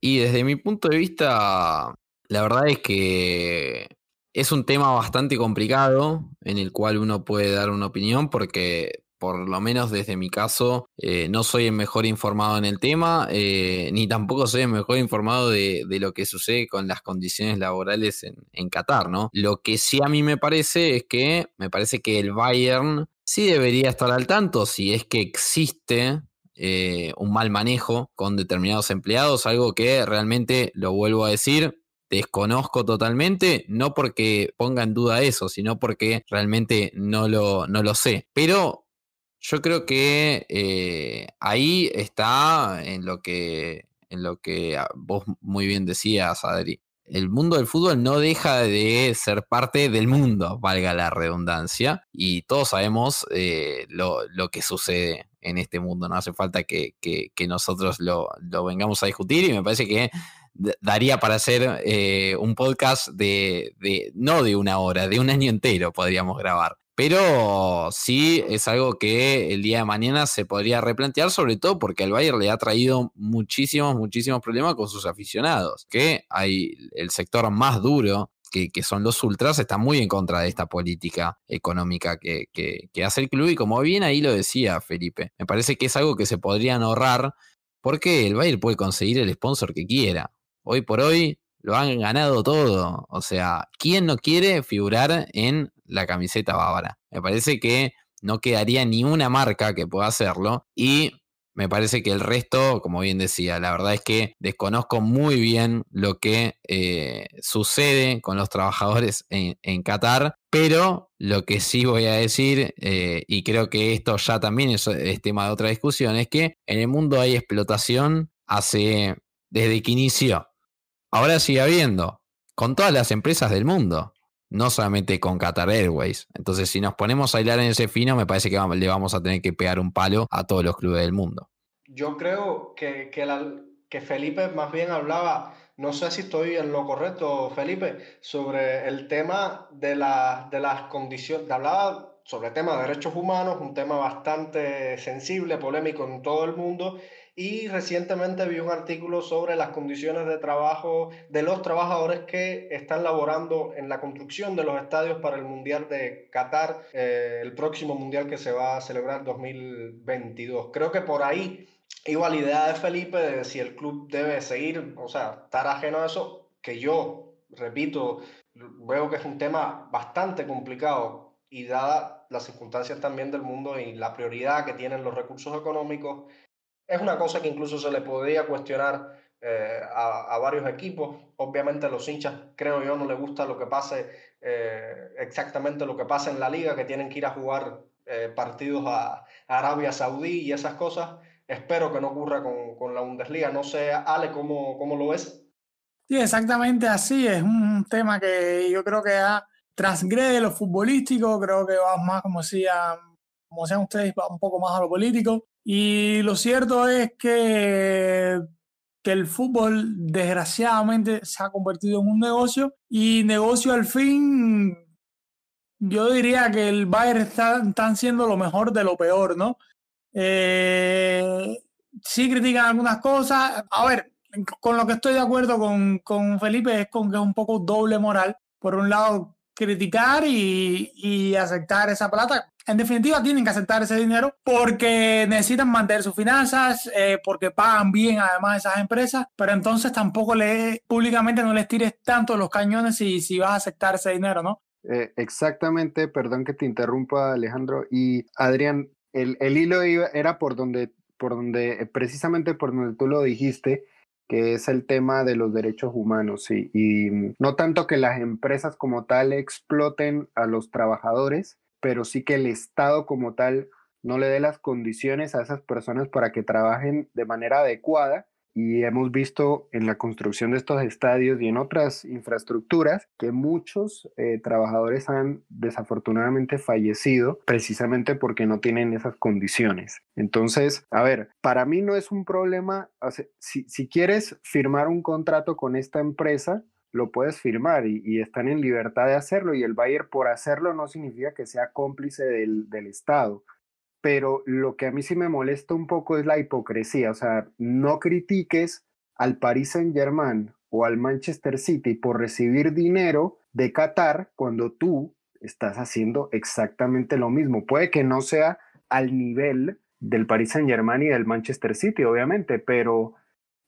Y desde mi punto de vista, la verdad es que es un tema bastante complicado en el cual uno puede dar una opinión porque por lo menos desde mi caso, eh, no soy el mejor informado en el tema, eh, ni tampoco soy el mejor informado de, lo que sucede con las condiciones laborales en, en, Qatar, ¿no? Lo que sí a mí me parece es que me parece que el Bayern sí debería estar al tanto si es que existe eh, un mal manejo con determinados empleados, algo que realmente, lo vuelvo a decir, desconozco totalmente, no porque ponga en duda eso, sino porque realmente no lo, no lo sé. Pero Yo creo que eh, ahí está en lo que, en lo que ah, vos muy bien decías, Adri. El mundo del fútbol no deja de ser parte del mundo, valga la redundancia, y todos sabemos eh, lo, que sucede en este mundo. No hace falta que, nosotros lo, vengamos a discutir y me parece que daría para hacer eh, un podcast de, de, no de una hora, de un año entero podríamos grabar. Pero sí es algo que el día de mañana se podría replantear, sobre todo porque el Bayern le ha traído muchísimos, muchísimos problemas con sus aficionados. Que hay el sector más duro que, son los ultras, está muy en contra de esta política económica que, que, hace el club. Y como bien ahí lo decía Felipe, me parece que es algo que se podrían ahorrar porque el Bayern puede conseguir el sponsor que quiera. Hoy por hoy lo han ganado todo. O sea, ¿quién no quiere figurar en la camiseta bávara? Me parece que no quedaría ni una marca que pueda hacerlo y me parece que el resto, como bien decía, la verdad es que desconozco muy bien lo que eh, sucede con los trabajadores en, Qatar, pero lo que sí voy a decir, eh, y creo que esto ya también es, es tema de otra discusión, es que en el mundo hay explotación hace desde que inició ahora sigue habiendo, con todas las empresas del mundo, no solamente con Qatar Airways. Entonces, si nos ponemos a bailar en ese fino, me parece que le vamos a tener que pegar un palo a todos los clubes del mundo. Yo creo que, que, Felipe más bien hablaba, no sé si estoy en lo correcto, Felipe, sobre el tema de, de las condiciones, hablaba sobre el tema de derechos humanos, un tema bastante sensible, polémico en todo el mundo, y recientemente vi un artículo sobre las condiciones de trabajo de los trabajadores que están laborando en la construcción de los estadios para el Mundial de Qatar, eh, el próximo Mundial que se va a celebrar en 2022. Creo que por ahí iba la idea de Felipe de si el club debe seguir, o sea, estar ajeno a eso, que yo, repito, veo que es un tema bastante complicado y dada las circunstancias también del mundo y la prioridad que tienen los recursos económicos, es una cosa que incluso se le podría cuestionar eh, a, varios equipos. Obviamente a los hinchas, creo yo, no les gusta lo que pase, eh, exactamente lo que pasa en la liga, que tienen que ir a jugar eh, partidos a, Arabia Saudí y esas cosas. Espero que no ocurra con, la Bundesliga. No sé, Ale, ¿cómo, ¿cómo, lo ves? Sí, exactamente así. Es un tema que yo creo que transgrede lo futbolístico, creo que va más como decían, como sean ustedes, va un poco más a lo político. Y lo cierto es que, que el fútbol desgraciadamente se ha convertido en un negocio y negocio al fin, yo diría que el Bayern está, están siendo lo mejor de lo peor, ¿no? Eh, sí critican algunas cosas. A ver, con lo que estoy de acuerdo con, con Felipe es con que es un poco doble moral. Por un lado, criticar y, y aceptar esa plata en definitiva tienen que aceptar ese dinero porque necesitan mantener sus finanzas, eh, porque pagan bien además esas empresas, pero entonces tampoco le públicamente no les tires tanto los cañones si, si vas a aceptar ese dinero, ¿no? Eh, exactamente, perdón que te interrumpa Alejandro y Adrián, el, el hilo era por donde, por donde, precisamente por donde tú lo dijiste, que es el tema de los derechos humanos y, y, no tanto que las empresas como tal exploten a los trabajadores, pero sí que el Estado como tal no le dé las condiciones a esas personas para que trabajen de manera adecuada. Y hemos visto en la construcción de estos estadios y en otras infraestructuras que muchos eh, trabajadores han desafortunadamente fallecido precisamente porque no tienen esas condiciones. Entonces, a ver, para mí no es un problema, si, si quieres firmar un contrato con esta empresa, lo puedes firmar y, están en libertad de hacerlo y el Bayern por hacerlo no significa que sea cómplice del, del, Estado. Pero lo que a mí sí me molesta un poco es la hipocresía, o sea, no critiques al Paris Saint Germain o al Manchester City por recibir dinero de Qatar cuando tú estás haciendo exactamente lo mismo. Puede que no sea al nivel del Paris Saint Germain y del Manchester City, obviamente, pero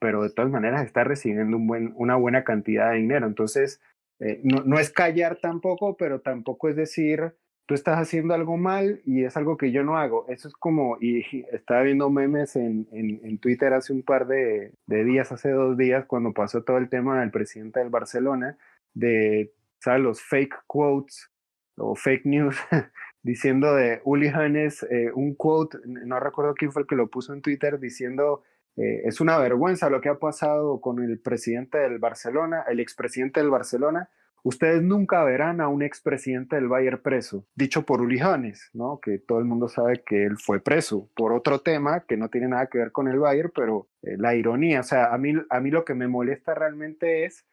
pero de todas maneras está recibiendo una buena cantidad de dinero. Entonces, eh, no, no, es callar tampoco, pero tampoco es decir, tú estás haciendo algo mal y es algo que yo no hago. Eso es como, y estaba viendo memes en, en, Twitter hace un par de, de, días, hace dos días, cuando pasó todo el tema del presidente del Barcelona, de, ¿sabes? Los fake quotes o fake news diciendo de Uli Hannes, eh, un quote, no recuerdo quién fue el que lo puso en Twitter, diciendo, eh, es una vergüenza lo que ha pasado con el presidente del Barcelona, el expresidente del Barcelona. Ustedes nunca verán a un expresidente del Bayern preso, dicho por Uli Hannes, ¿no? que todo el mundo sabe que él fue preso por otro tema que no tiene nada que ver con el Bayern, pero eh, la ironía, o sea, a mí, a mí lo que me molesta realmente es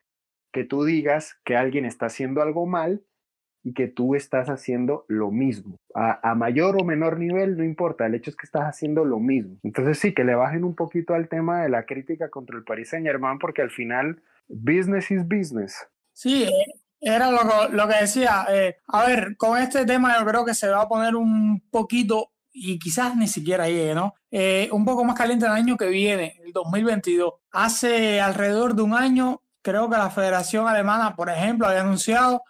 que tú digas que alguien está haciendo algo mal y que tú estás haciendo lo mismo. A, mayor o menor nivel, no importa, el hecho es que estás haciendo lo mismo. Entonces sí, que le bajen un poquito al tema de la crítica contra el Paris Saint Germain, porque al final, business is business. Sí, era lo, que decía. Eh, a ver, con este tema yo creo que se va a poner un poquito, y quizás ni siquiera llegue, ¿no? Eh, un poco más caliente el año que viene, el 2022. Hace alrededor de un año, creo que la Federación Alemana, por ejemplo, había anunciado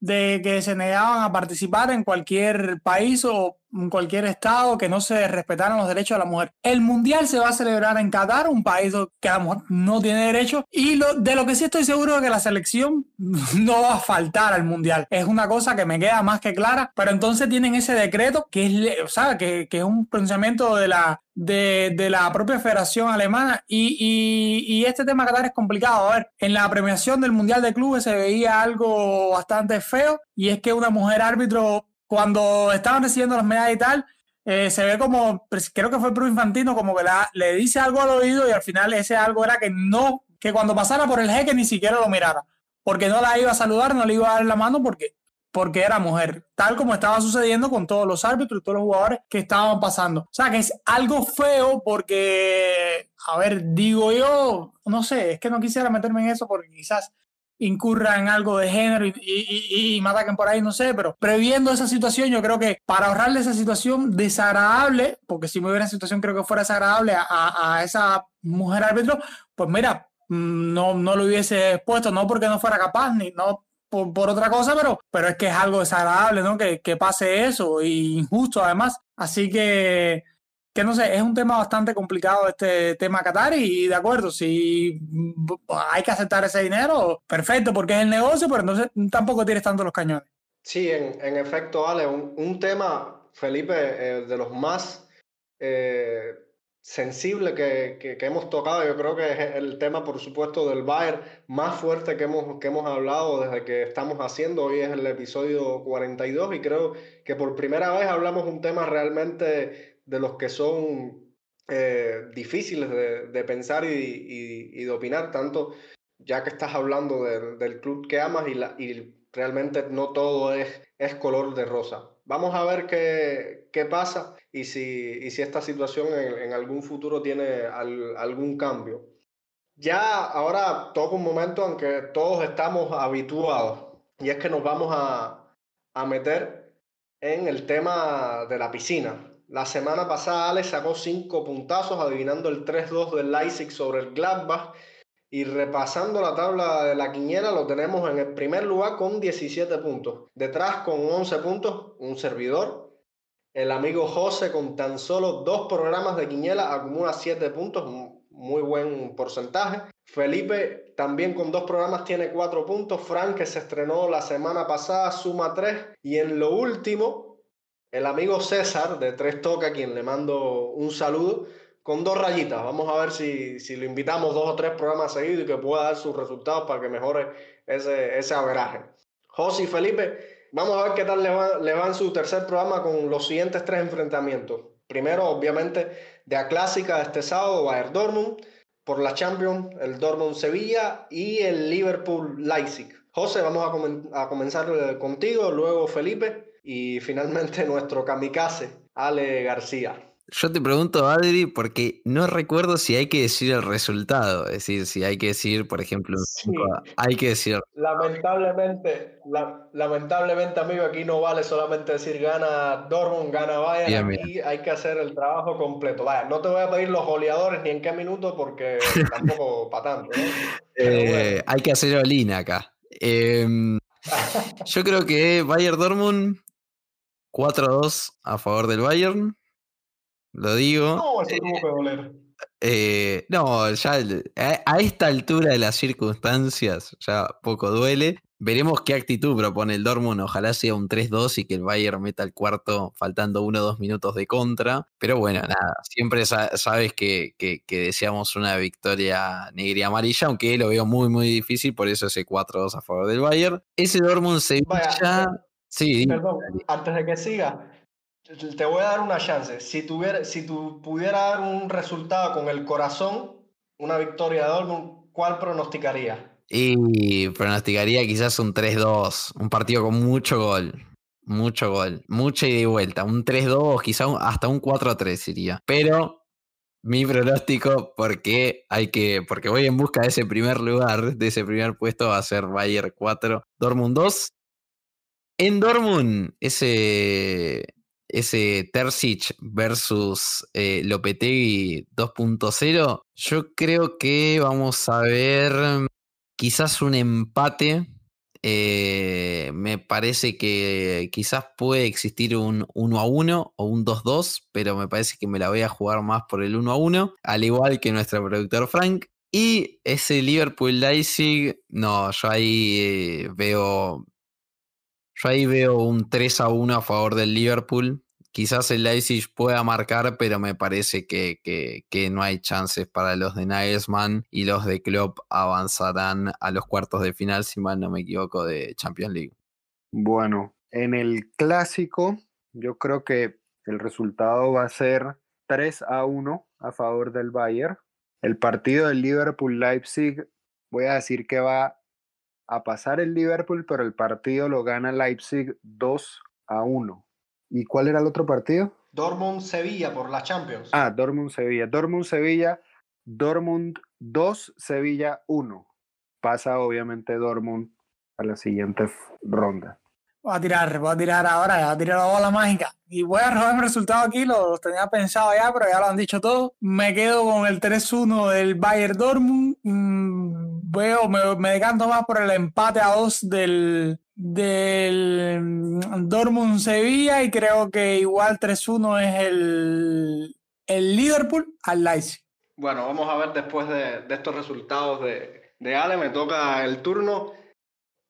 de que se negaban a participar en cualquier país o en cualquier estado que no se respetaran los derechos de la mujer. El mundial se va a celebrar en Qatar, un país que a mujer no tiene derecho, y lo, de lo que sí estoy seguro es que la selección no va a faltar al mundial. Es una cosa que me queda más que clara, pero entonces tienen ese decreto que es, o sea, que, que es un pronunciamiento de la, de, de, la propia Federación Alemana. Y, y, y, este tema Qatar es complicado. A ver, en la premiación del Mundial de Clubes se veía algo bastante feo y es que una mujer árbitro cuando estaban recibiendo las medallas y tal, eh, se ve como, creo que fue Pro Infantino, como que le dice algo al oído y al final ese algo era que no, que cuando pasara por el jeque ni siquiera lo mirara, porque no la iba a saludar, no le iba a dar la mano porque, porque era mujer, tal como estaba sucediendo con todos los árbitros y todos los jugadores que estaban pasando. O sea, que es algo feo porque, a ver, digo yo, no sé, es que no quisiera meterme en eso porque quizás incurra en algo de género y, y, y, me ataquen por ahí, no sé, pero previendo esa situación, yo creo que para ahorrarle esa situación desagradable, porque si me hubiera una situación creo que fuera desagradable a, a, esa mujer árbitro, pues mira, mm, no, no lo hubiese expuesto, no porque no fuera capaz, ni no por, por, otra cosa, pero, pero es que es algo desagradable, ¿no? Que, que pase eso, y injusto además. Así que que no sé, es un tema bastante complicado este tema Qatar y de acuerdo, si hay que aceptar ese dinero, perfecto, porque es el negocio, pero entonces tampoco tienes tanto los cañones. Sí, en, efecto, Ale, un, un tema, Felipe, eh, de los más eh, sensibles que, que, que, hemos tocado, yo creo que es el tema, por supuesto, del Bayern más fuerte que hemos, que hemos hablado desde que estamos haciendo. Hoy es el episodio 42 y creo que por primera vez hablamos un tema realmente de los que son eh, difíciles de, pensar y, de opinar, tanto ya que estás hablando de, del club que amas y, realmente no todo es, es color de rosa. Vamos a ver qué, qué pasa y si, y si esta situación en, algún futuro tiene al, algún cambio. Ya ahora toca un momento en que todos estamos habituados y es que nos vamos a, a meter en el tema de la piscina. La semana pasada Alex sacó cinco puntazos adivinando el 3-2 del Leipzig sobre el Gladbach y repasando la tabla de la quiniela lo tenemos en el primer lugar con 17 puntos. Detrás con 11 puntos un servidor. El amigo José con tan solo dos programas de quiniela acumula 7 puntos, muy buen porcentaje. Felipe también con dos programas tiene 4 puntos. Frank que se estrenó la semana pasada suma 3 y en lo último el amigo César de Tres Toca, a quien le mando un saludo, con dos rayitas. Vamos a ver si, si lo invitamos dos o tres programas seguidos y que pueda dar sus resultados para que mejore ese, ese averaje. José y Felipe, vamos a ver qué tal le va, le va en su tercer programa con los siguientes tres enfrentamientos. Primero, obviamente, de la clásica este sábado, Bayern Dortmund, por la Champions, el Dortmund Sevilla y el Liverpool Leipzig. José, vamos a, com a comenzar contigo, luego Felipe y finalmente nuestro kamikaze, Ale García. Yo te pregunto, Adri, porque no recuerdo si hay que decir el resultado. Es decir, si hay que decir, por ejemplo, sí. hay que decir. Lamentablemente, la, lamentablemente, amigo, aquí no vale solamente decir gana Dortmund, gana Bayern. Bien, aquí hay que hacer el trabajo completo. Vaya, no te voy a pedir los goleadores ni en qué minuto porque tampoco para tanto. ¿no? Eh, bueno. Hay que hacer olina acá. Eh, yo creo que Bayern Dortmund 4-2 a favor del Bayern. Lo digo. No, eso tuvo que doler. Eh, no, ya a esta altura de las circunstancias ya poco duele. Veremos qué actitud propone el Dortmund. Ojalá sea un 3-2 y que el Bayern meta el cuarto faltando uno o dos minutos de contra. Pero bueno, nada, siempre sabes que, deseamos una victoria negra y amarilla, aunque lo veo muy, muy difícil, por eso ese 4-2 a favor del Bayern. Ese Dortmund Sevilla. Sí, perdón, antes de que siga, te voy a dar una chance. Si, tuviera, si tú pudiera dar un resultado con el corazón, una victoria de Dortmund, ¿cuál pronosticaría? Y pronosticaría quizás un 3-2, un partido con mucho gol. Mucho gol, mucha ida y vuelta. Un 3-2, quizás hasta un 4-3 iría. Pero mi pronóstico, porque hay que, porque voy en busca de ese primer lugar, de ese primer puesto, va a ser Bayern 4, Dortmund 2. En Dortmund, ese, ese Terzic versus eh, Lopetegui 2.0, yo creo que vamos a ver quizás un empate. Eh, me parece que quizás puede existir un 1 a 1 o un 2-2, pero me parece que me la voy a jugar más por el 1 a 1, al igual que nuestro productor Frank. Y ese Liverpool Leipzig, no, yo ahí eh, veo. Yo ahí veo un 3 a 1 a favor del Liverpool. Quizás el Leipzig pueda marcar, pero me parece que, no hay chances para los de Nagelsmann y los de Klopp avanzarán a los cuartos de final, si mal no me equivoco, de Champions League. Bueno, en el clásico, yo creo que el resultado va a ser 3 a 1 a favor del Bayern. El partido del Liverpool-Leipzig, voy a decir que va a pasar el Liverpool, pero el partido lo gana Leipzig 2 a 1. ¿Y cuál era el otro partido? Dortmund-Sevilla por la Champions. Ah, Dortmund-Sevilla. Dortmund-Sevilla, Dortmund 2, Sevilla 1. Pasa obviamente Dortmund a la siguiente ronda. Voy a tirar, voy a tirar ahora, voy a tirar la bola mágica. Y voy a robar mi resultado aquí, lo, tenía pensado ya, pero ya lo han dicho todo. Me quedo con el 3-1 del Bayern Dortmund. Mm, veo, me, me decanto más por el empate a 2 del, del Dortmund Sevilla y creo que igual 3-1 es el, el Liverpool al Leipzig. Bueno, vamos a ver después de, de estos resultados de, de, Ale, me toca el turno.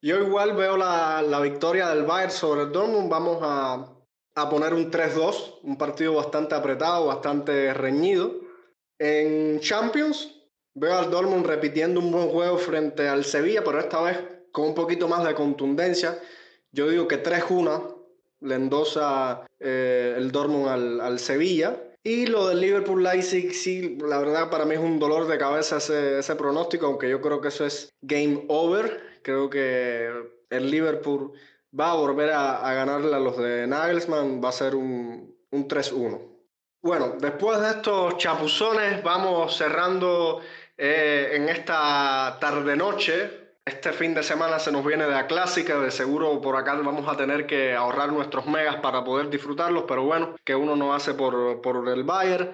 Yo igual veo la, la victoria del Bayern sobre el Dortmund, vamos a, a poner un 3-2, un partido bastante apretado, bastante reñido. En Champions veo al Dortmund repitiendo un buen juego frente al Sevilla, pero esta vez con un poquito más de contundencia. Yo digo que 3-1 le endosa eh, el Dortmund al, al, Sevilla. Y lo del Liverpool Leipzig, sí, la verdad para mí es un dolor de cabeza ese, ese pronóstico, aunque yo creo que eso es game over. Creo que el Liverpool va a volver a, a ganarle a los de Nagelsmann, va a ser un, un 3-1. Bueno, después de estos chapuzones, vamos cerrando eh, en esta tarde-noche este fin de semana se nos viene de la clásica, de seguro por acá vamos a tener que ahorrar nuestros megas para poder disfrutarlos, pero bueno, que uno no hace por, por el Bayern.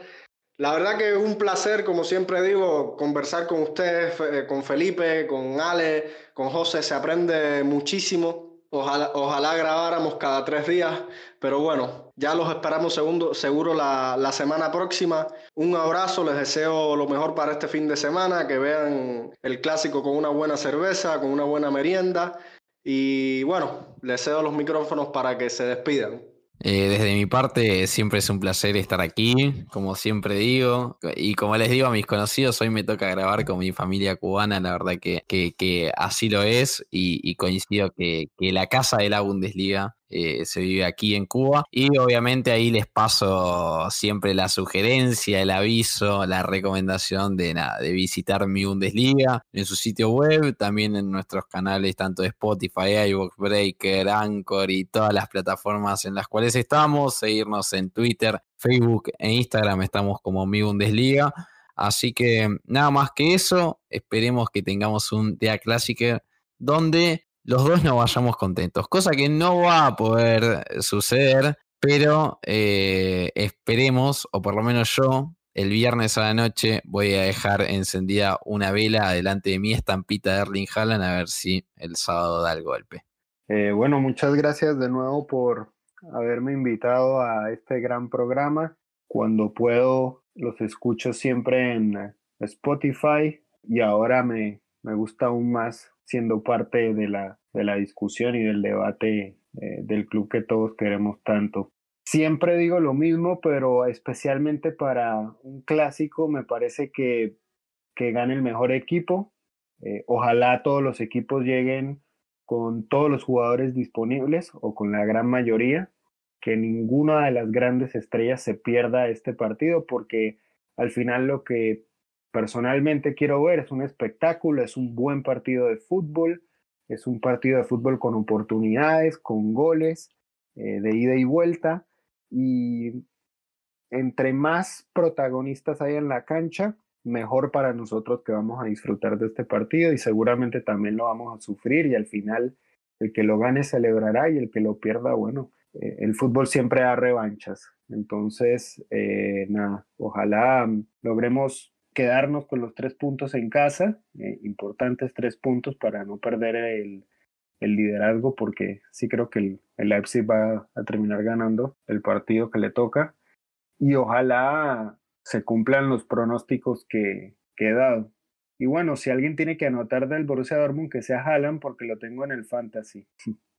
La verdad que es un placer, como siempre digo, conversar con ustedes, eh, con Felipe, con Ale, con José, se aprende muchísimo. Ojalá, ojalá grabáramos cada tres días, pero bueno, ya los esperamos segundo, seguro la, la, semana próxima. Un abrazo, les deseo lo mejor para este fin de semana, que vean el clásico con una buena cerveza, con una buena merienda. Y bueno, les cedo los micrófonos para que se despidan. Eh, desde mi parte, siempre es un placer estar aquí, como siempre digo. Y como les digo a mis conocidos, hoy me toca grabar con mi familia cubana, la verdad que, que, así lo es. Y, coincido que, que, la casa de la Bundesliga eh, se vive aquí en Cuba. Y obviamente ahí les paso siempre la sugerencia, el aviso, la recomendación de, nada, de visitar mi Bundesliga en su sitio web, también en nuestros canales tanto de Spotify, iVoox, Breaker, Anchor y todas las plataformas en las cuales estamos, seguirnos en Twitter, Facebook e Instagram, estamos como mi Bundesliga. Así que nada más que eso, esperemos que tengamos un día clásico donde los dos nos vayamos contentos, cosa que no va a poder suceder, pero eh, esperemos, o por lo menos yo, el viernes a la noche voy a dejar encendida una vela adelante de mi estampita de Erling Haaland a ver si el sábado da el golpe. Eh, bueno, muchas gracias de nuevo por haberme invitado a este gran programa. Cuando puedo, los escucho siempre en Spotify y ahora me, me gusta aún más siendo parte de la, de la discusión y del debate eh, del club que todos queremos tanto. Siempre digo lo mismo, pero especialmente para un clásico me parece que, que gane el mejor equipo. Eh, ojalá todos los equipos lleguen con todos los jugadores disponibles o con la gran mayoría, que ninguna de las grandes estrellas se pierda este partido, porque al final lo que personalmente quiero ver es un espectáculo, es un buen partido de fútbol, es un partido de fútbol con oportunidades, con goles, eh, de ida y vuelta, y entre más protagonistas hay en la cancha, mejor para nosotros que vamos a disfrutar de este partido y seguramente también lo vamos a sufrir y al final el que lo gane celebrará y el que lo pierda, bueno, eh, el fútbol siempre da revanchas. Entonces, eh, nada, ojalá logremos quedarnos con los tres puntos en casa, eh, importantes tres puntos para no perder el, el, liderazgo, porque sí creo que el, el Leipzig va a terminar ganando el partido que le toca. Y ojalá se cumplan los pronósticos que, que he dado. Y bueno, si alguien tiene que anotar del Borussia Dortmund, que sea Haaland, porque lo tengo en el Fantasy.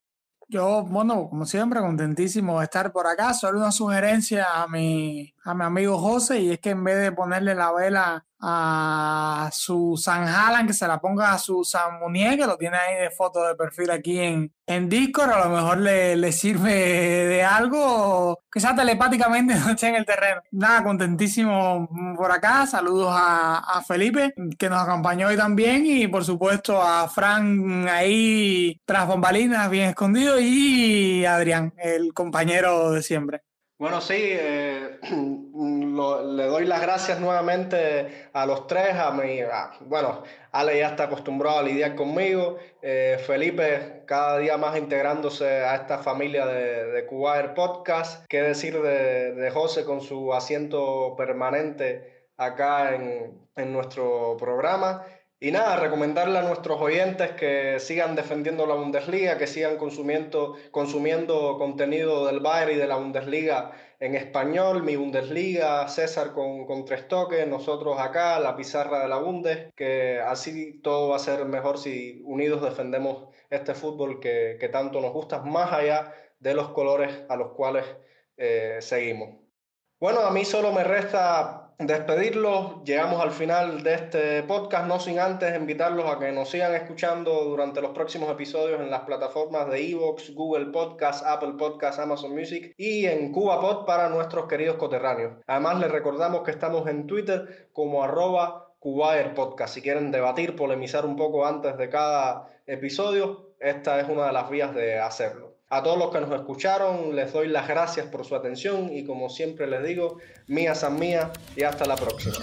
Yo, bueno, como siempre, contentísimo de estar por acá. Solo una sugerencia a mi, a mi amigo José, y es que en vez de ponerle la vela a su San Haaland, que se la ponga a su San Munier, que lo tiene ahí de foto de perfil aquí en, en Discord, a lo mejor le, le sirve de algo, quizás telepáticamente no esté en el terreno. Nada, contentísimo por acá. Saludos a, a, Felipe, que nos acompañó hoy también, y por supuesto a Fran ahí tras bombalinas, bien escondido, y Adrián, el compañero de siempre. Bueno, sí, eh, le doy las gracias nuevamente a los tres, a mi, bueno, Ale ya está acostumbrado a lidiar conmigo, eh, Felipe cada día más integrándose a esta familia de, de Podcast, qué decir de, de, José con su asiento permanente acá en, en nuestro programa. Y nada, recomendarle a nuestros oyentes que sigan defendiendo la Bundesliga, que sigan consumiendo, consumiendo contenido del Bayern y de la Bundesliga en español, mi Bundesliga, César con, con tres toques, nosotros acá, la pizarra de la Bundes, que así todo va a ser mejor si unidos defendemos este fútbol que, que tanto nos gusta, más allá de los colores a los cuales eh, seguimos. Bueno, a mí solo me resta despedirlos. Llegamos al final de este podcast, no sin antes invitarlos a que nos sigan escuchando durante los próximos episodios en las plataformas de Evox, Google Podcast, Apple Podcast, Amazon Music y en CubaPod para nuestros queridos coterráneos. Además, les recordamos que estamos en Twitter como arroba Podcast. Si quieren debatir, polemizar un poco antes de cada episodio, esta es una de las vías de hacerlo. A todos los que nos escucharon, les doy las gracias por su atención y como siempre les digo, mía san mía y hasta la próxima.